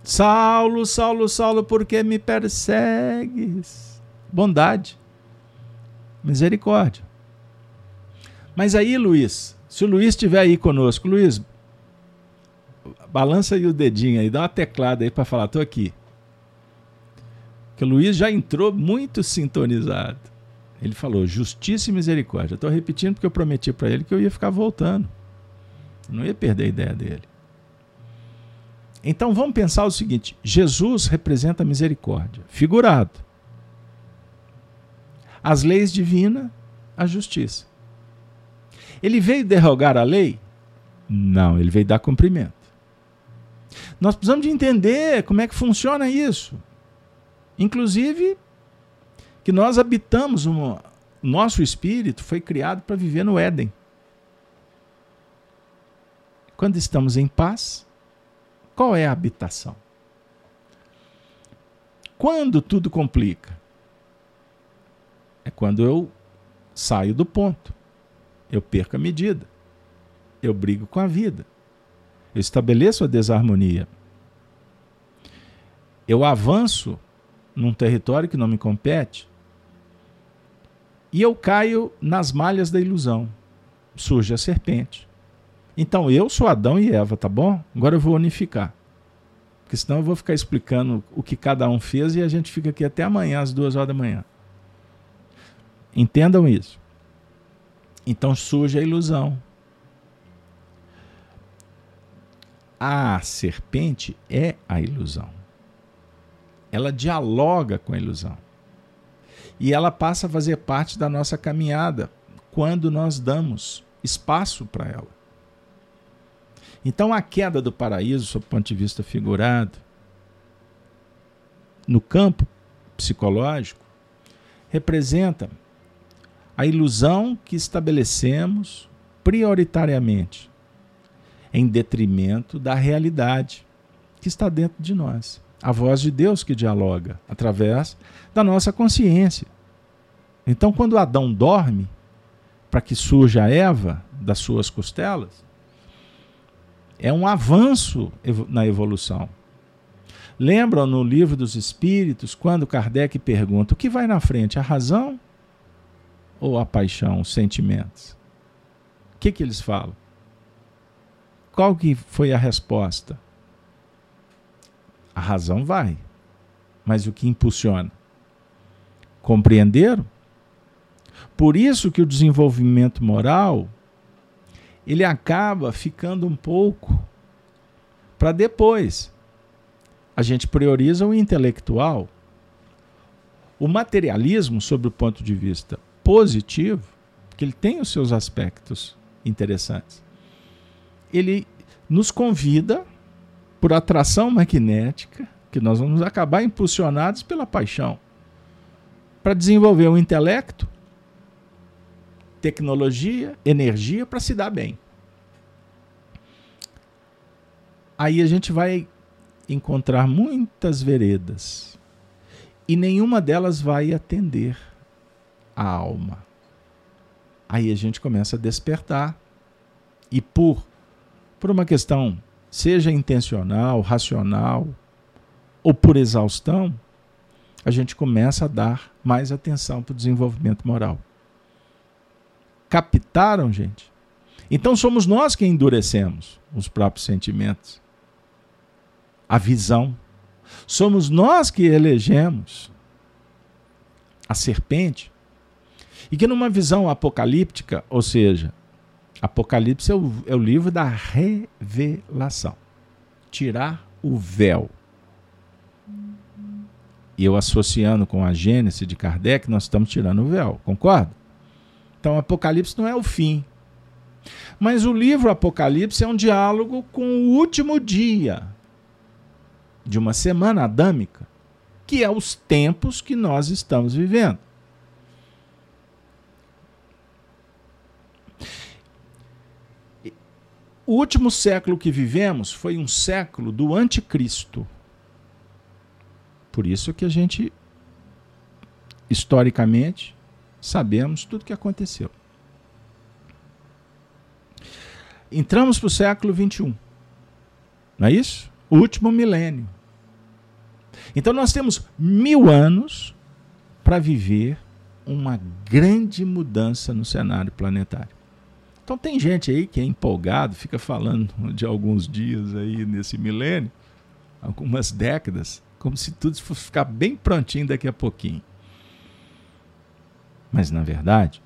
Saulo, Saulo, Saulo, por que me persegues? Bondade, misericórdia. Mas aí, Luiz, se o Luiz estiver aí conosco, Luiz, balança aí o dedinho aí, dá uma teclada aí para falar, estou aqui. Que o Luiz já entrou muito sintonizado. Ele falou justiça e misericórdia. Estou repetindo porque eu prometi para ele que eu ia ficar voltando. Não ia perder a ideia dele. Então vamos pensar o seguinte: Jesus representa a misericórdia, figurado. As leis divinas, a justiça. Ele veio derrogar a lei? Não, ele veio dar cumprimento. Nós precisamos de entender como é que funciona isso. Inclusive, que nós habitamos, uma, nosso espírito foi criado para viver no Éden. Quando estamos em paz, qual é a habitação? Quando tudo complica? É quando eu saio do ponto. Eu perco a medida. Eu brigo com a vida. Eu estabeleço a desarmonia. Eu avanço num território que não me compete e eu caio nas malhas da ilusão. Surge a serpente. Então eu sou Adão e Eva, tá bom? Agora eu vou unificar. Porque senão eu vou ficar explicando o que cada um fez e a gente fica aqui até amanhã, às duas horas da manhã. Entendam isso. Então surge a ilusão. A serpente é a ilusão. Ela dialoga com a ilusão e ela passa a fazer parte da nossa caminhada quando nós damos espaço para ela. Então a queda do paraíso, sob o ponto de vista figurado, no campo psicológico, representa a ilusão que estabelecemos prioritariamente em detrimento da realidade que está dentro de nós a voz de Deus que dialoga através da nossa consciência. Então, quando Adão dorme, para que surja Eva das suas costelas, é um avanço na evolução. Lembram no livro dos Espíritos, quando Kardec pergunta: o que vai na frente, a razão ou a paixão, os sentimentos? O que, que eles falam? Qual que foi a resposta? A razão vai. Mas o que impulsiona? Compreenderam? Por isso que o desenvolvimento moral ele acaba ficando um pouco para depois. A gente prioriza o intelectual. O materialismo, sob o ponto de vista positivo, que ele tem os seus aspectos interessantes. ele nos convida por atração magnética, que nós vamos acabar impulsionados pela paixão, para desenvolver o intelecto, tecnologia, energia para se dar bem. Aí a gente vai encontrar muitas veredas e nenhuma delas vai atender a alma. Aí a gente começa a despertar e por por uma questão seja intencional, racional ou por exaustão, a gente começa a dar mais atenção para o desenvolvimento moral. Captaram, gente? Então somos nós que endurecemos os próprios sentimentos, a visão. Somos nós que elegemos a serpente. E que numa visão apocalíptica, ou seja, Apocalipse é o, é o livro da revelação. Tirar o véu. E eu associando com a Gênesis de Kardec, nós estamos tirando o véu, concorda? Então, Apocalipse não é o fim. Mas o livro Apocalipse é um diálogo com o último dia de uma semana adâmica, que é os tempos que nós estamos vivendo. O último século que vivemos foi um século do anticristo. Por isso que a gente, historicamente, sabemos tudo o que aconteceu. Entramos para o século 21. Não é isso? O último milênio. Então nós temos mil anos para viver uma grande mudança no cenário planetário. Então tem gente aí que é empolgado, fica falando de alguns dias aí nesse milênio, algumas décadas, como se tudo fosse ficar bem prontinho daqui a pouquinho. Mas na verdade,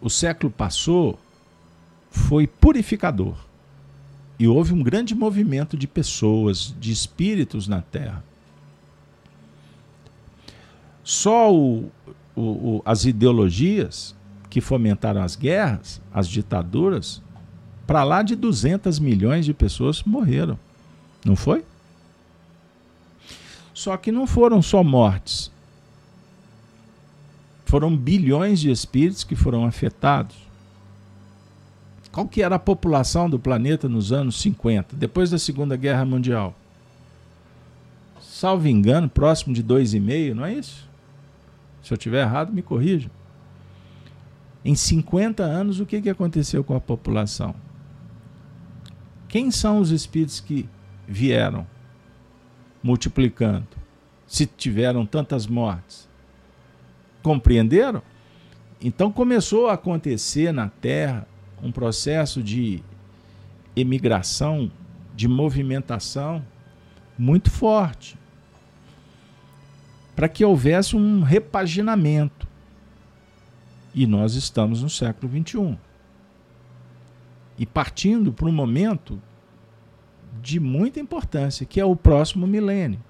o século passou foi purificador. E houve um grande movimento de pessoas, de espíritos na Terra. Só o, o, as ideologias que fomentaram as guerras, as ditaduras, para lá de 200 milhões de pessoas morreram. Não foi? Só que não foram só mortes. Foram bilhões de espíritos que foram afetados. Qual que era a população do planeta nos anos 50, depois da Segunda Guerra Mundial? Salvo engano, próximo de 2,5, não é isso? Se eu tiver errado, me corrija. Em 50 anos, o que, que aconteceu com a população? Quem são os espíritos que vieram multiplicando? Se tiveram tantas mortes? Compreenderam? Então começou a acontecer na Terra um processo de emigração, de movimentação muito forte, para que houvesse um repaginamento. E nós estamos no século XXI. E partindo para um momento de muita importância, que é o próximo milênio.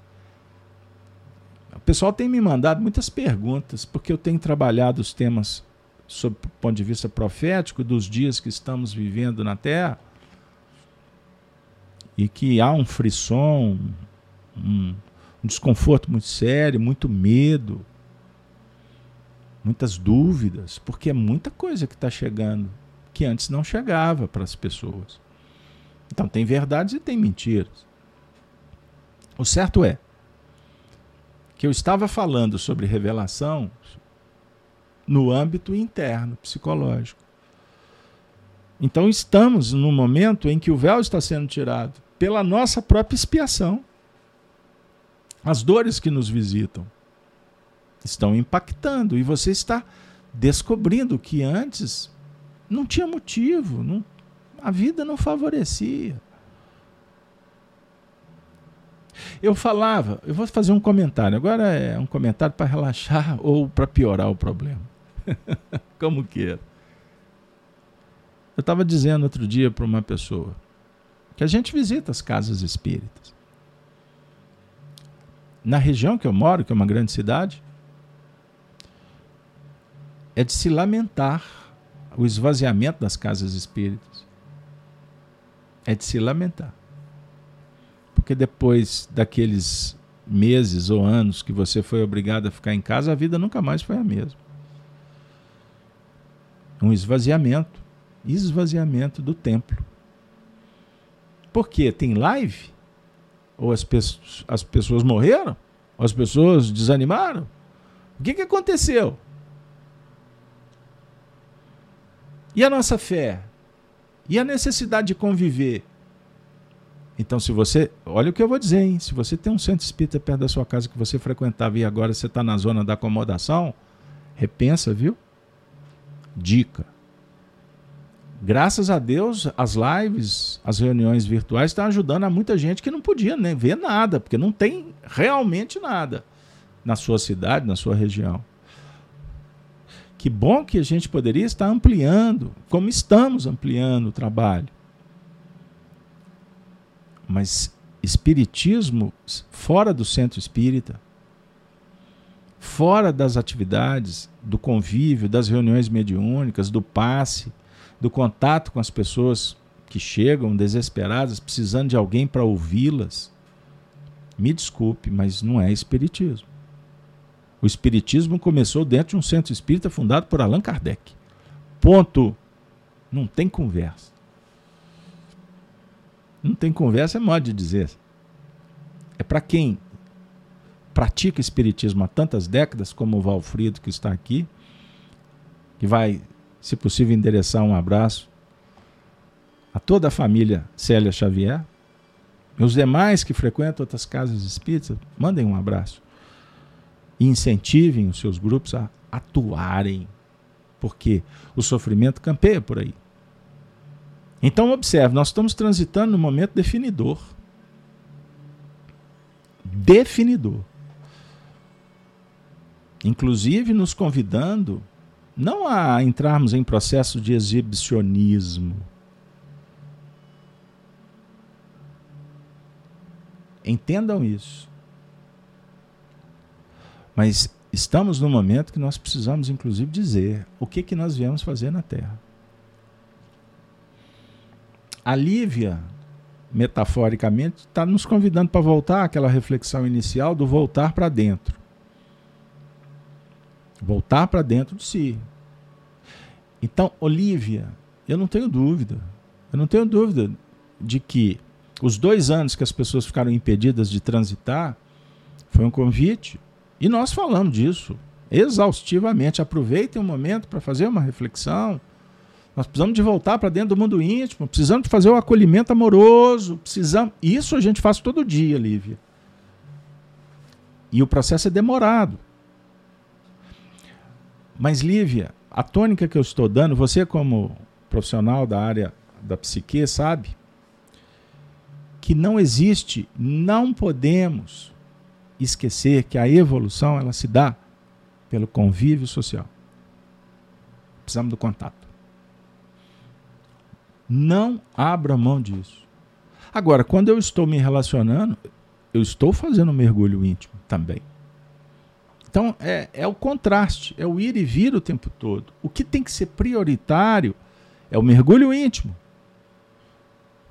O pessoal tem me mandado muitas perguntas, porque eu tenho trabalhado os temas sob o ponto de vista profético dos dias que estamos vivendo na Terra, e que há um frisson, um, um desconforto muito sério, muito medo, muitas dúvidas, porque é muita coisa que está chegando que antes não chegava para as pessoas. Então tem verdades e tem mentiras. O certo é que eu estava falando sobre revelação no âmbito interno, psicológico. Então estamos num momento em que o véu está sendo tirado pela nossa própria expiação. As dores que nos visitam estão impactando e você está descobrindo que antes não tinha motivo, não, a vida não favorecia. Eu falava, eu vou fazer um comentário, agora é um comentário para relaxar ou para piorar o problema. Como queira. Eu estava dizendo outro dia para uma pessoa que a gente visita as casas espíritas. Na região que eu moro, que é uma grande cidade, é de se lamentar o esvaziamento das casas espíritas. é de se lamentar. Porque depois daqueles meses ou anos que você foi obrigado a ficar em casa, a vida nunca mais foi a mesma. Um esvaziamento esvaziamento do templo. Por quê? Tem live? Ou as, pe as pessoas morreram? Ou as pessoas desanimaram? O que, que aconteceu? E a nossa fé? E a necessidade de conviver? Então, se você. Olha o que eu vou dizer, hein? Se você tem um centro espírita perto da sua casa que você frequentava e agora você está na zona da acomodação, repensa, viu? Dica. Graças a Deus, as lives, as reuniões virtuais estão ajudando a muita gente que não podia nem ver nada, porque não tem realmente nada na sua cidade, na sua região. Que bom que a gente poderia estar ampliando, como estamos ampliando o trabalho. Mas espiritismo fora do centro espírita, fora das atividades, do convívio, das reuniões mediúnicas, do passe, do contato com as pessoas que chegam desesperadas, precisando de alguém para ouvi-las, me desculpe, mas não é espiritismo. O espiritismo começou dentro de um centro espírita fundado por Allan Kardec. Ponto. Não tem conversa. Não tem conversa é modo de dizer. É para quem pratica espiritismo há tantas décadas, como o Valfrido que está aqui, que vai se possível, endereçar um abraço a toda a família Célia Xavier. Os demais que frequentam outras casas espíritas, mandem um abraço. E incentivem os seus grupos a atuarem, porque o sofrimento campeia por aí. Então, observe, nós estamos transitando num momento definidor. Definidor. Inclusive nos convidando não a entrarmos em processo de exibicionismo. Entendam isso. Mas estamos num momento que nós precisamos, inclusive, dizer o que, que nós viemos fazer na Terra. A Lívia, metaforicamente, está nos convidando para voltar àquela reflexão inicial do voltar para dentro. Voltar para dentro de si. Então, Olivia, eu não tenho dúvida. Eu não tenho dúvida de que os dois anos que as pessoas ficaram impedidas de transitar foi um convite. E nós falamos disso exaustivamente. Aproveitem um momento para fazer uma reflexão. Nós precisamos de voltar para dentro do mundo íntimo, precisamos de fazer o acolhimento amoroso, precisamos. Isso a gente faz todo dia, Lívia. E o processo é demorado. Mas, Lívia, a tônica que eu estou dando, você como profissional da área da psique sabe que não existe, não podemos esquecer que a evolução ela se dá pelo convívio social. Precisamos do contato. Não abra mão disso. Agora, quando eu estou me relacionando, eu estou fazendo um mergulho íntimo também. Então é, é o contraste, é o ir e vir o tempo todo. O que tem que ser prioritário é o mergulho íntimo.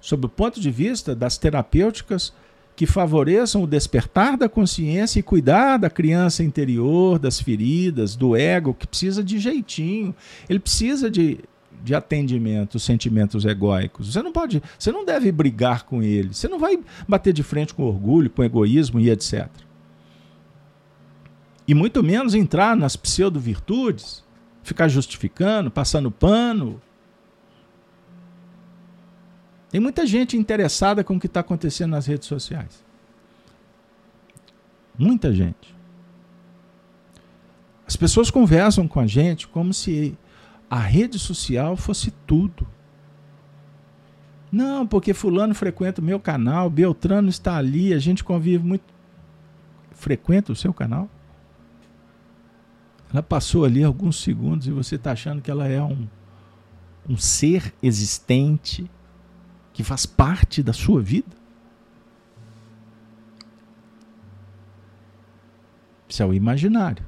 Sob o ponto de vista das terapêuticas que favoreçam o despertar da consciência e cuidar da criança interior, das feridas, do ego, que precisa de jeitinho. Ele precisa de, de atendimento, sentimentos egóicos. Você não pode, você não deve brigar com ele. Você não vai bater de frente com orgulho, com egoísmo e etc e muito menos entrar nas pseudo-virtudes, ficar justificando, passando pano. Tem muita gente interessada com o que está acontecendo nas redes sociais. Muita gente. As pessoas conversam com a gente como se a rede social fosse tudo. Não, porque fulano frequenta o meu canal, Beltrano está ali, a gente convive muito. Frequenta o seu canal? Ela passou ali alguns segundos e você está achando que ela é um, um ser existente que faz parte da sua vida? Isso é o imaginário,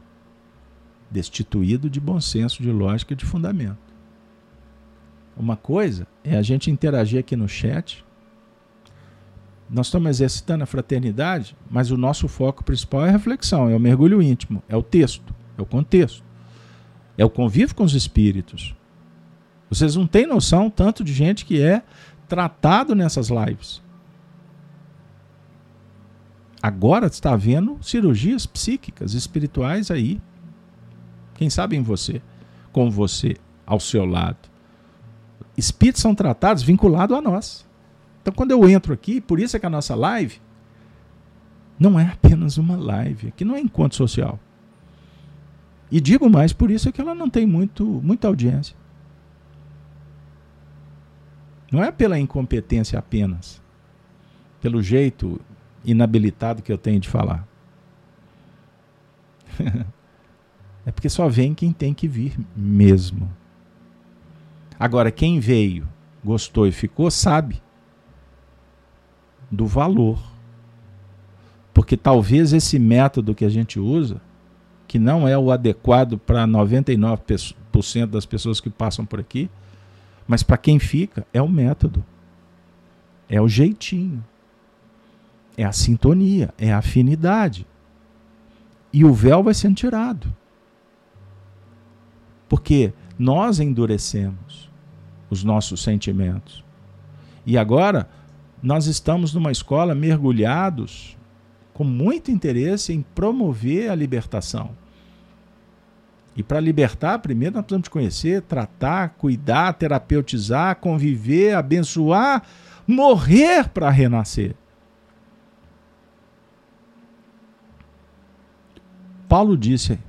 destituído de bom senso, de lógica e de fundamento. Uma coisa é a gente interagir aqui no chat, nós estamos exercitando a fraternidade, mas o nosso foco principal é a reflexão, é o mergulho íntimo, é o texto, é o contexto, é o convívio com os espíritos. Vocês não têm noção tanto de gente que é tratado nessas lives. Agora está havendo cirurgias psíquicas, espirituais aí. Quem sabe em você, com você, ao seu lado. Espíritos são tratados vinculados a nós. Então, quando eu entro aqui, por isso é que a nossa live não é apenas uma live, aqui não é encontro social. E digo mais, por isso é que ela não tem muito, muita audiência. Não é pela incompetência apenas, pelo jeito inabilitado que eu tenho de falar. é porque só vem quem tem que vir mesmo. Agora, quem veio, gostou e ficou, sabe do valor. Porque talvez esse método que a gente usa, que não é o adequado para 99% das pessoas que passam por aqui, mas para quem fica, é o método. É o jeitinho. É a sintonia, é a afinidade. E o véu vai sendo tirado. Porque nós endurecemos os nossos sentimentos. E agora nós estamos numa escola mergulhados com muito interesse em promover a libertação. E para libertar, primeiro nós precisamos te conhecer, tratar, cuidar, terapeutizar, conviver, abençoar, morrer para renascer. Paulo disse: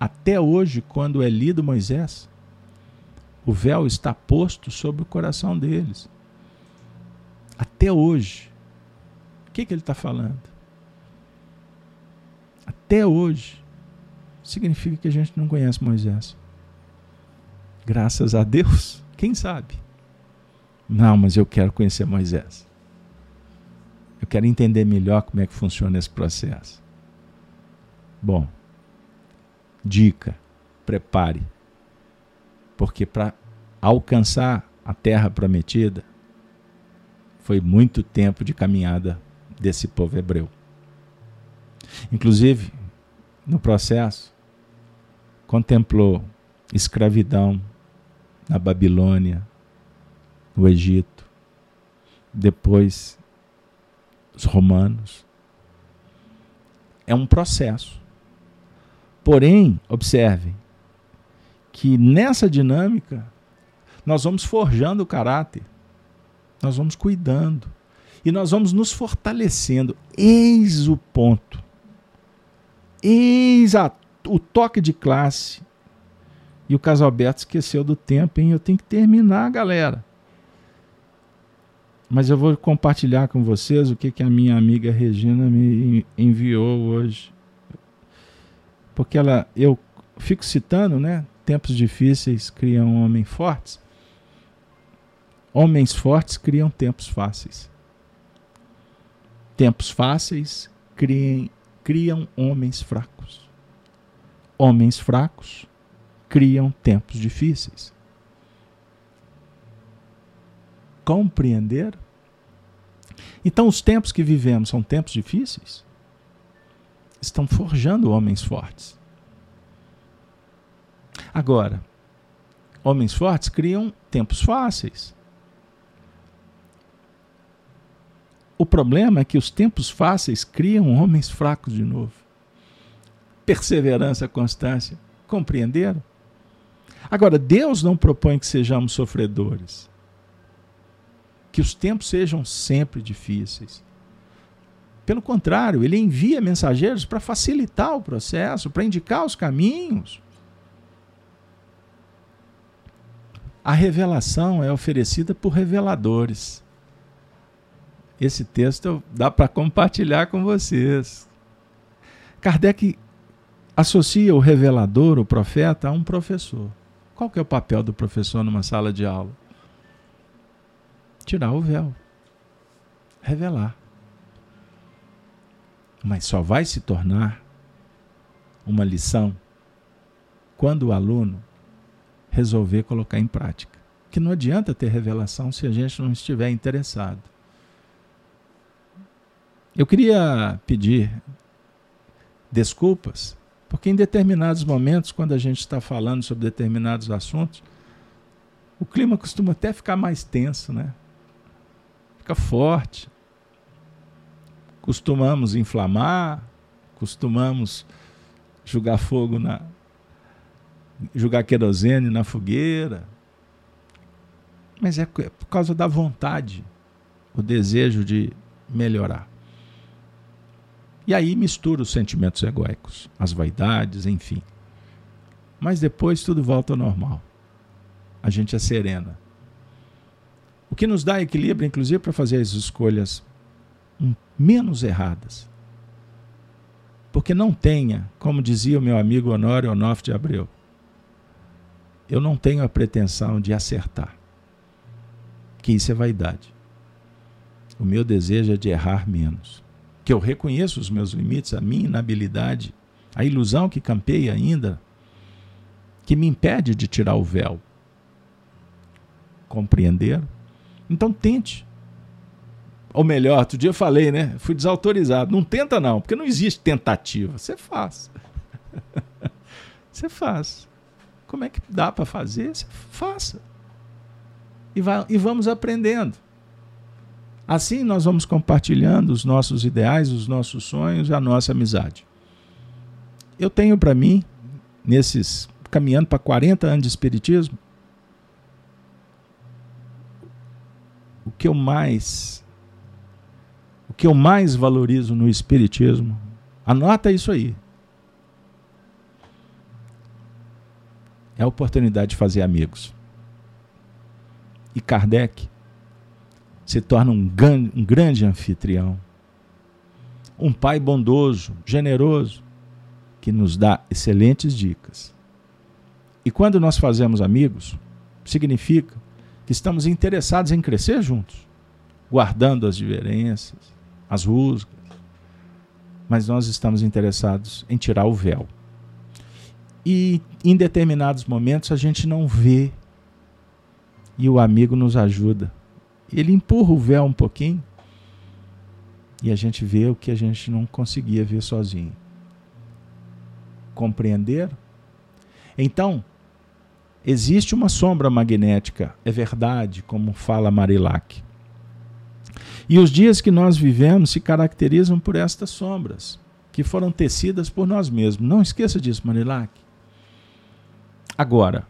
até hoje, quando é lido Moisés, o véu está posto sobre o coração deles. Até hoje. O que, que ele está falando? Até hoje. Significa que a gente não conhece Moisés. Graças a Deus. Quem sabe? Não, mas eu quero conhecer Moisés. Eu quero entender melhor como é que funciona esse processo. Bom, dica: prepare. Porque para alcançar a terra prometida, foi muito tempo de caminhada desse povo hebreu. Inclusive, no processo, contemplou escravidão na Babilônia, no Egito, depois os romanos. É um processo. Porém, observem que nessa dinâmica nós vamos forjando o caráter nós vamos cuidando e nós vamos nos fortalecendo. Eis o ponto. Eis a, o toque de classe. E o Casalberto esqueceu do tempo, hein? Eu tenho que terminar, galera. Mas eu vou compartilhar com vocês o que, que a minha amiga Regina me enviou hoje. Porque ela, eu fico citando, né? Tempos difíceis criam homens fortes. Homens fortes criam tempos fáceis. Tempos fáceis criam, criam homens fracos. Homens fracos criam tempos difíceis. Compreender? Então, os tempos que vivemos são tempos difíceis? Estão forjando homens fortes. Agora, homens fortes criam tempos fáceis. O problema é que os tempos fáceis criam homens fracos de novo. Perseverança, constância. Compreenderam? Agora, Deus não propõe que sejamos sofredores. Que os tempos sejam sempre difíceis. Pelo contrário, ele envia mensageiros para facilitar o processo, para indicar os caminhos. A revelação é oferecida por reveladores. Esse texto dá para compartilhar com vocês. Kardec associa o revelador, o profeta, a um professor. Qual que é o papel do professor numa sala de aula? Tirar o véu. Revelar. Mas só vai se tornar uma lição quando o aluno resolver colocar em prática. Que não adianta ter revelação se a gente não estiver interessado. Eu queria pedir desculpas, porque em determinados momentos, quando a gente está falando sobre determinados assuntos, o clima costuma até ficar mais tenso, né? Fica forte. Costumamos inflamar, costumamos jogar fogo na. jogar querosene na fogueira. Mas é, é por causa da vontade, o desejo de melhorar. E aí mistura os sentimentos egóicos, as vaidades, enfim. Mas depois tudo volta ao normal a gente é serena. O que nos dá equilíbrio, inclusive, para fazer as escolhas menos erradas. Porque não tenha, como dizia o meu amigo Honório Onof de Abreu, eu não tenho a pretensão de acertar. Que isso é vaidade. O meu desejo é de errar menos. Que eu reconheço os meus limites, a minha inabilidade, a ilusão que campeia ainda, que me impede de tirar o véu compreender. Então tente. Ou melhor, outro dia eu falei, né? Fui desautorizado. Não tenta, não, porque não existe tentativa. Você faz. Você faz. Como é que dá para fazer? Você faça. E, vai, e vamos aprendendo. Assim nós vamos compartilhando os nossos ideais, os nossos sonhos, a nossa amizade. Eu tenho para mim, nesses caminhando para 40 anos de espiritismo, o que eu mais o que eu mais valorizo no espiritismo, anota isso aí. É a oportunidade de fazer amigos. E Kardec se torna um, um grande anfitrião, um pai bondoso, generoso, que nos dá excelentes dicas. E quando nós fazemos amigos, significa que estamos interessados em crescer juntos, guardando as diferenças, as rusgas, mas nós estamos interessados em tirar o véu. E em determinados momentos a gente não vê e o amigo nos ajuda. Ele empurra o véu um pouquinho e a gente vê o que a gente não conseguia ver sozinho. Compreender? Então, Existe uma sombra magnética, é verdade, como fala Marilac. E os dias que nós vivemos se caracterizam por estas sombras, que foram tecidas por nós mesmos. Não esqueça disso, Marilac. Agora,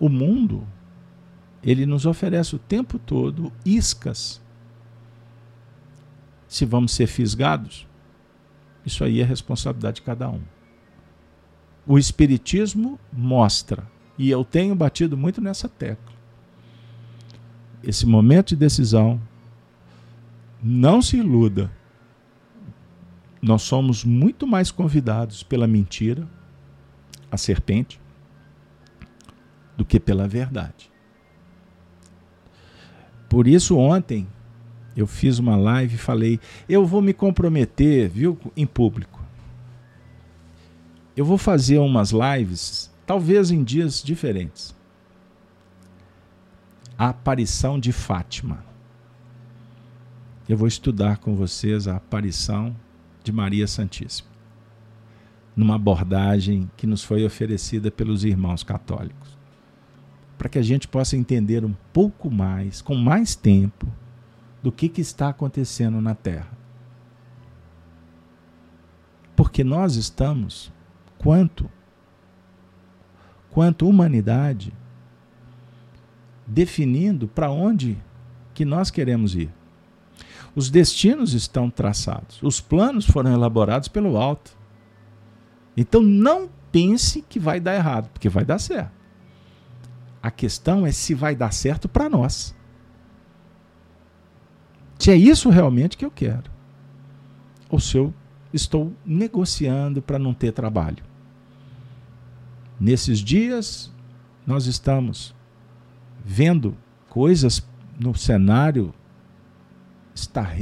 o mundo, ele nos oferece o tempo todo iscas. Se vamos ser fisgados, isso aí é responsabilidade de cada um. O Espiritismo mostra e eu tenho batido muito nessa tecla. Esse momento de decisão, não se iluda. Nós somos muito mais convidados pela mentira, a serpente, do que pela verdade. Por isso, ontem, eu fiz uma live e falei: eu vou me comprometer, viu, em público. Eu vou fazer umas lives talvez em dias diferentes. A aparição de Fátima. Eu vou estudar com vocês a aparição de Maria Santíssima, numa abordagem que nos foi oferecida pelos irmãos católicos, para que a gente possa entender um pouco mais, com mais tempo, do que, que está acontecendo na Terra. Porque nós estamos, quanto quanto humanidade, definindo para onde que nós queremos ir. Os destinos estão traçados, os planos foram elaborados pelo alto. Então não pense que vai dar errado, porque vai dar certo. A questão é se vai dar certo para nós. Se é isso realmente que eu quero. Ou se eu estou negociando para não ter trabalho. Nesses dias, nós estamos vendo coisas no cenário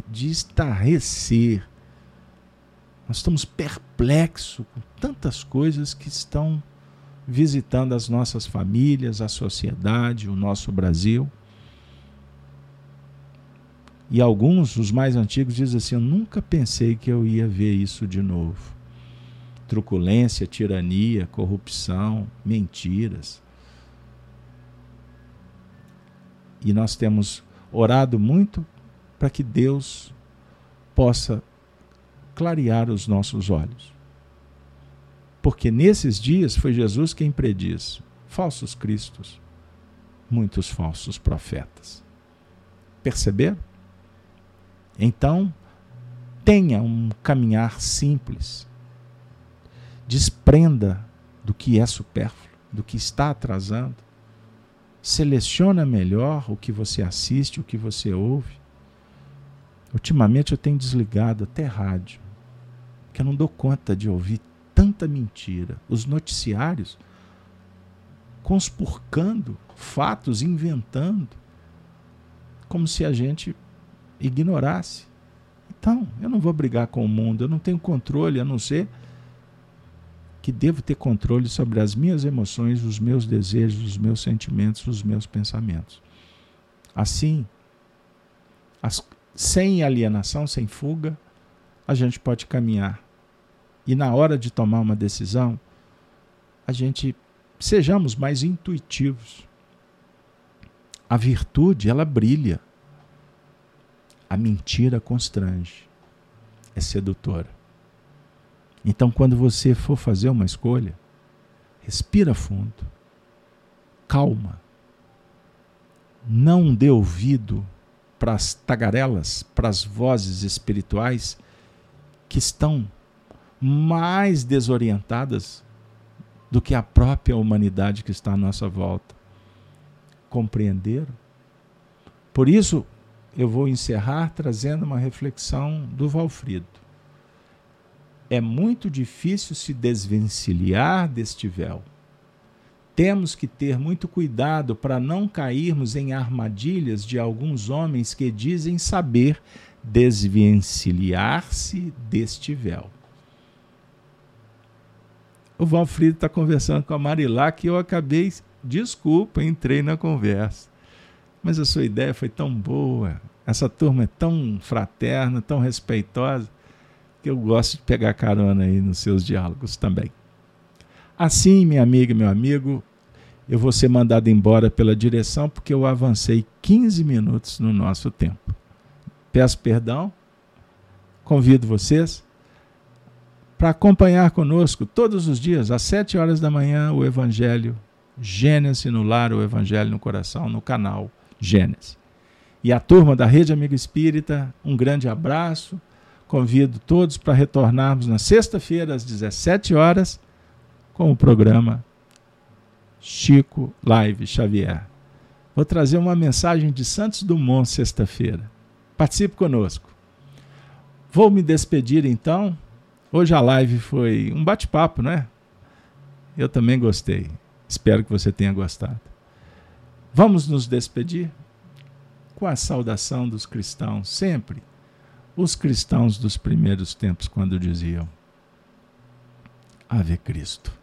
de estarrecer. Nós estamos perplexos com tantas coisas que estão visitando as nossas famílias, a sociedade, o nosso Brasil. E alguns, os mais antigos, dizem assim: Eu nunca pensei que eu ia ver isso de novo. Truculência, tirania, corrupção, mentiras. E nós temos orado muito para que Deus possa clarear os nossos olhos. Porque nesses dias foi Jesus quem prediz falsos cristos, muitos falsos profetas. Perceberam? Então, tenha um caminhar simples. Desprenda do que é supérfluo, do que está atrasando. Seleciona melhor o que você assiste, o que você ouve. Ultimamente eu tenho desligado até rádio, que eu não dou conta de ouvir tanta mentira. Os noticiários conspurcando fatos, inventando, como se a gente ignorasse. Então, eu não vou brigar com o mundo, eu não tenho controle, a não ser que devo ter controle sobre as minhas emoções, os meus desejos, os meus sentimentos, os meus pensamentos. Assim, as, sem alienação, sem fuga, a gente pode caminhar. E na hora de tomar uma decisão, a gente sejamos mais intuitivos. A virtude, ela brilha a mentira constrange, é sedutora. Então, quando você for fazer uma escolha, respira fundo, calma, não dê ouvido para as tagarelas, para as vozes espirituais que estão mais desorientadas do que a própria humanidade que está à nossa volta. Compreenderam? Por isso, eu vou encerrar trazendo uma reflexão do Valfrido. É muito difícil se desvencilhar deste véu. Temos que ter muito cuidado para não cairmos em armadilhas de alguns homens que dizem saber desvencilhar-se deste véu. O Valfrido está conversando com a Marilá que eu acabei, desculpa, entrei na conversa. Mas a sua ideia foi tão boa, essa turma é tão fraterna, tão respeitosa, que eu gosto de pegar carona aí nos seus diálogos também. Assim, minha amiga e meu amigo, eu vou ser mandado embora pela direção porque eu avancei 15 minutos no nosso tempo. Peço perdão, convido vocês para acompanhar conosco todos os dias, às 7 horas da manhã, o Evangelho Gênesis no lar, o Evangelho no coração, no canal Gênesis. E a turma da Rede Amigo Espírita, um grande abraço. Convido todos para retornarmos na sexta-feira, às 17 horas, com o programa Chico Live Xavier. Vou trazer uma mensagem de Santos Dumont sexta-feira. Participe conosco. Vou me despedir então. Hoje a live foi um bate-papo, né? Eu também gostei. Espero que você tenha gostado. Vamos nos despedir? com a saudação dos cristãos, sempre os cristãos dos primeiros tempos, quando diziam: Ave Cristo.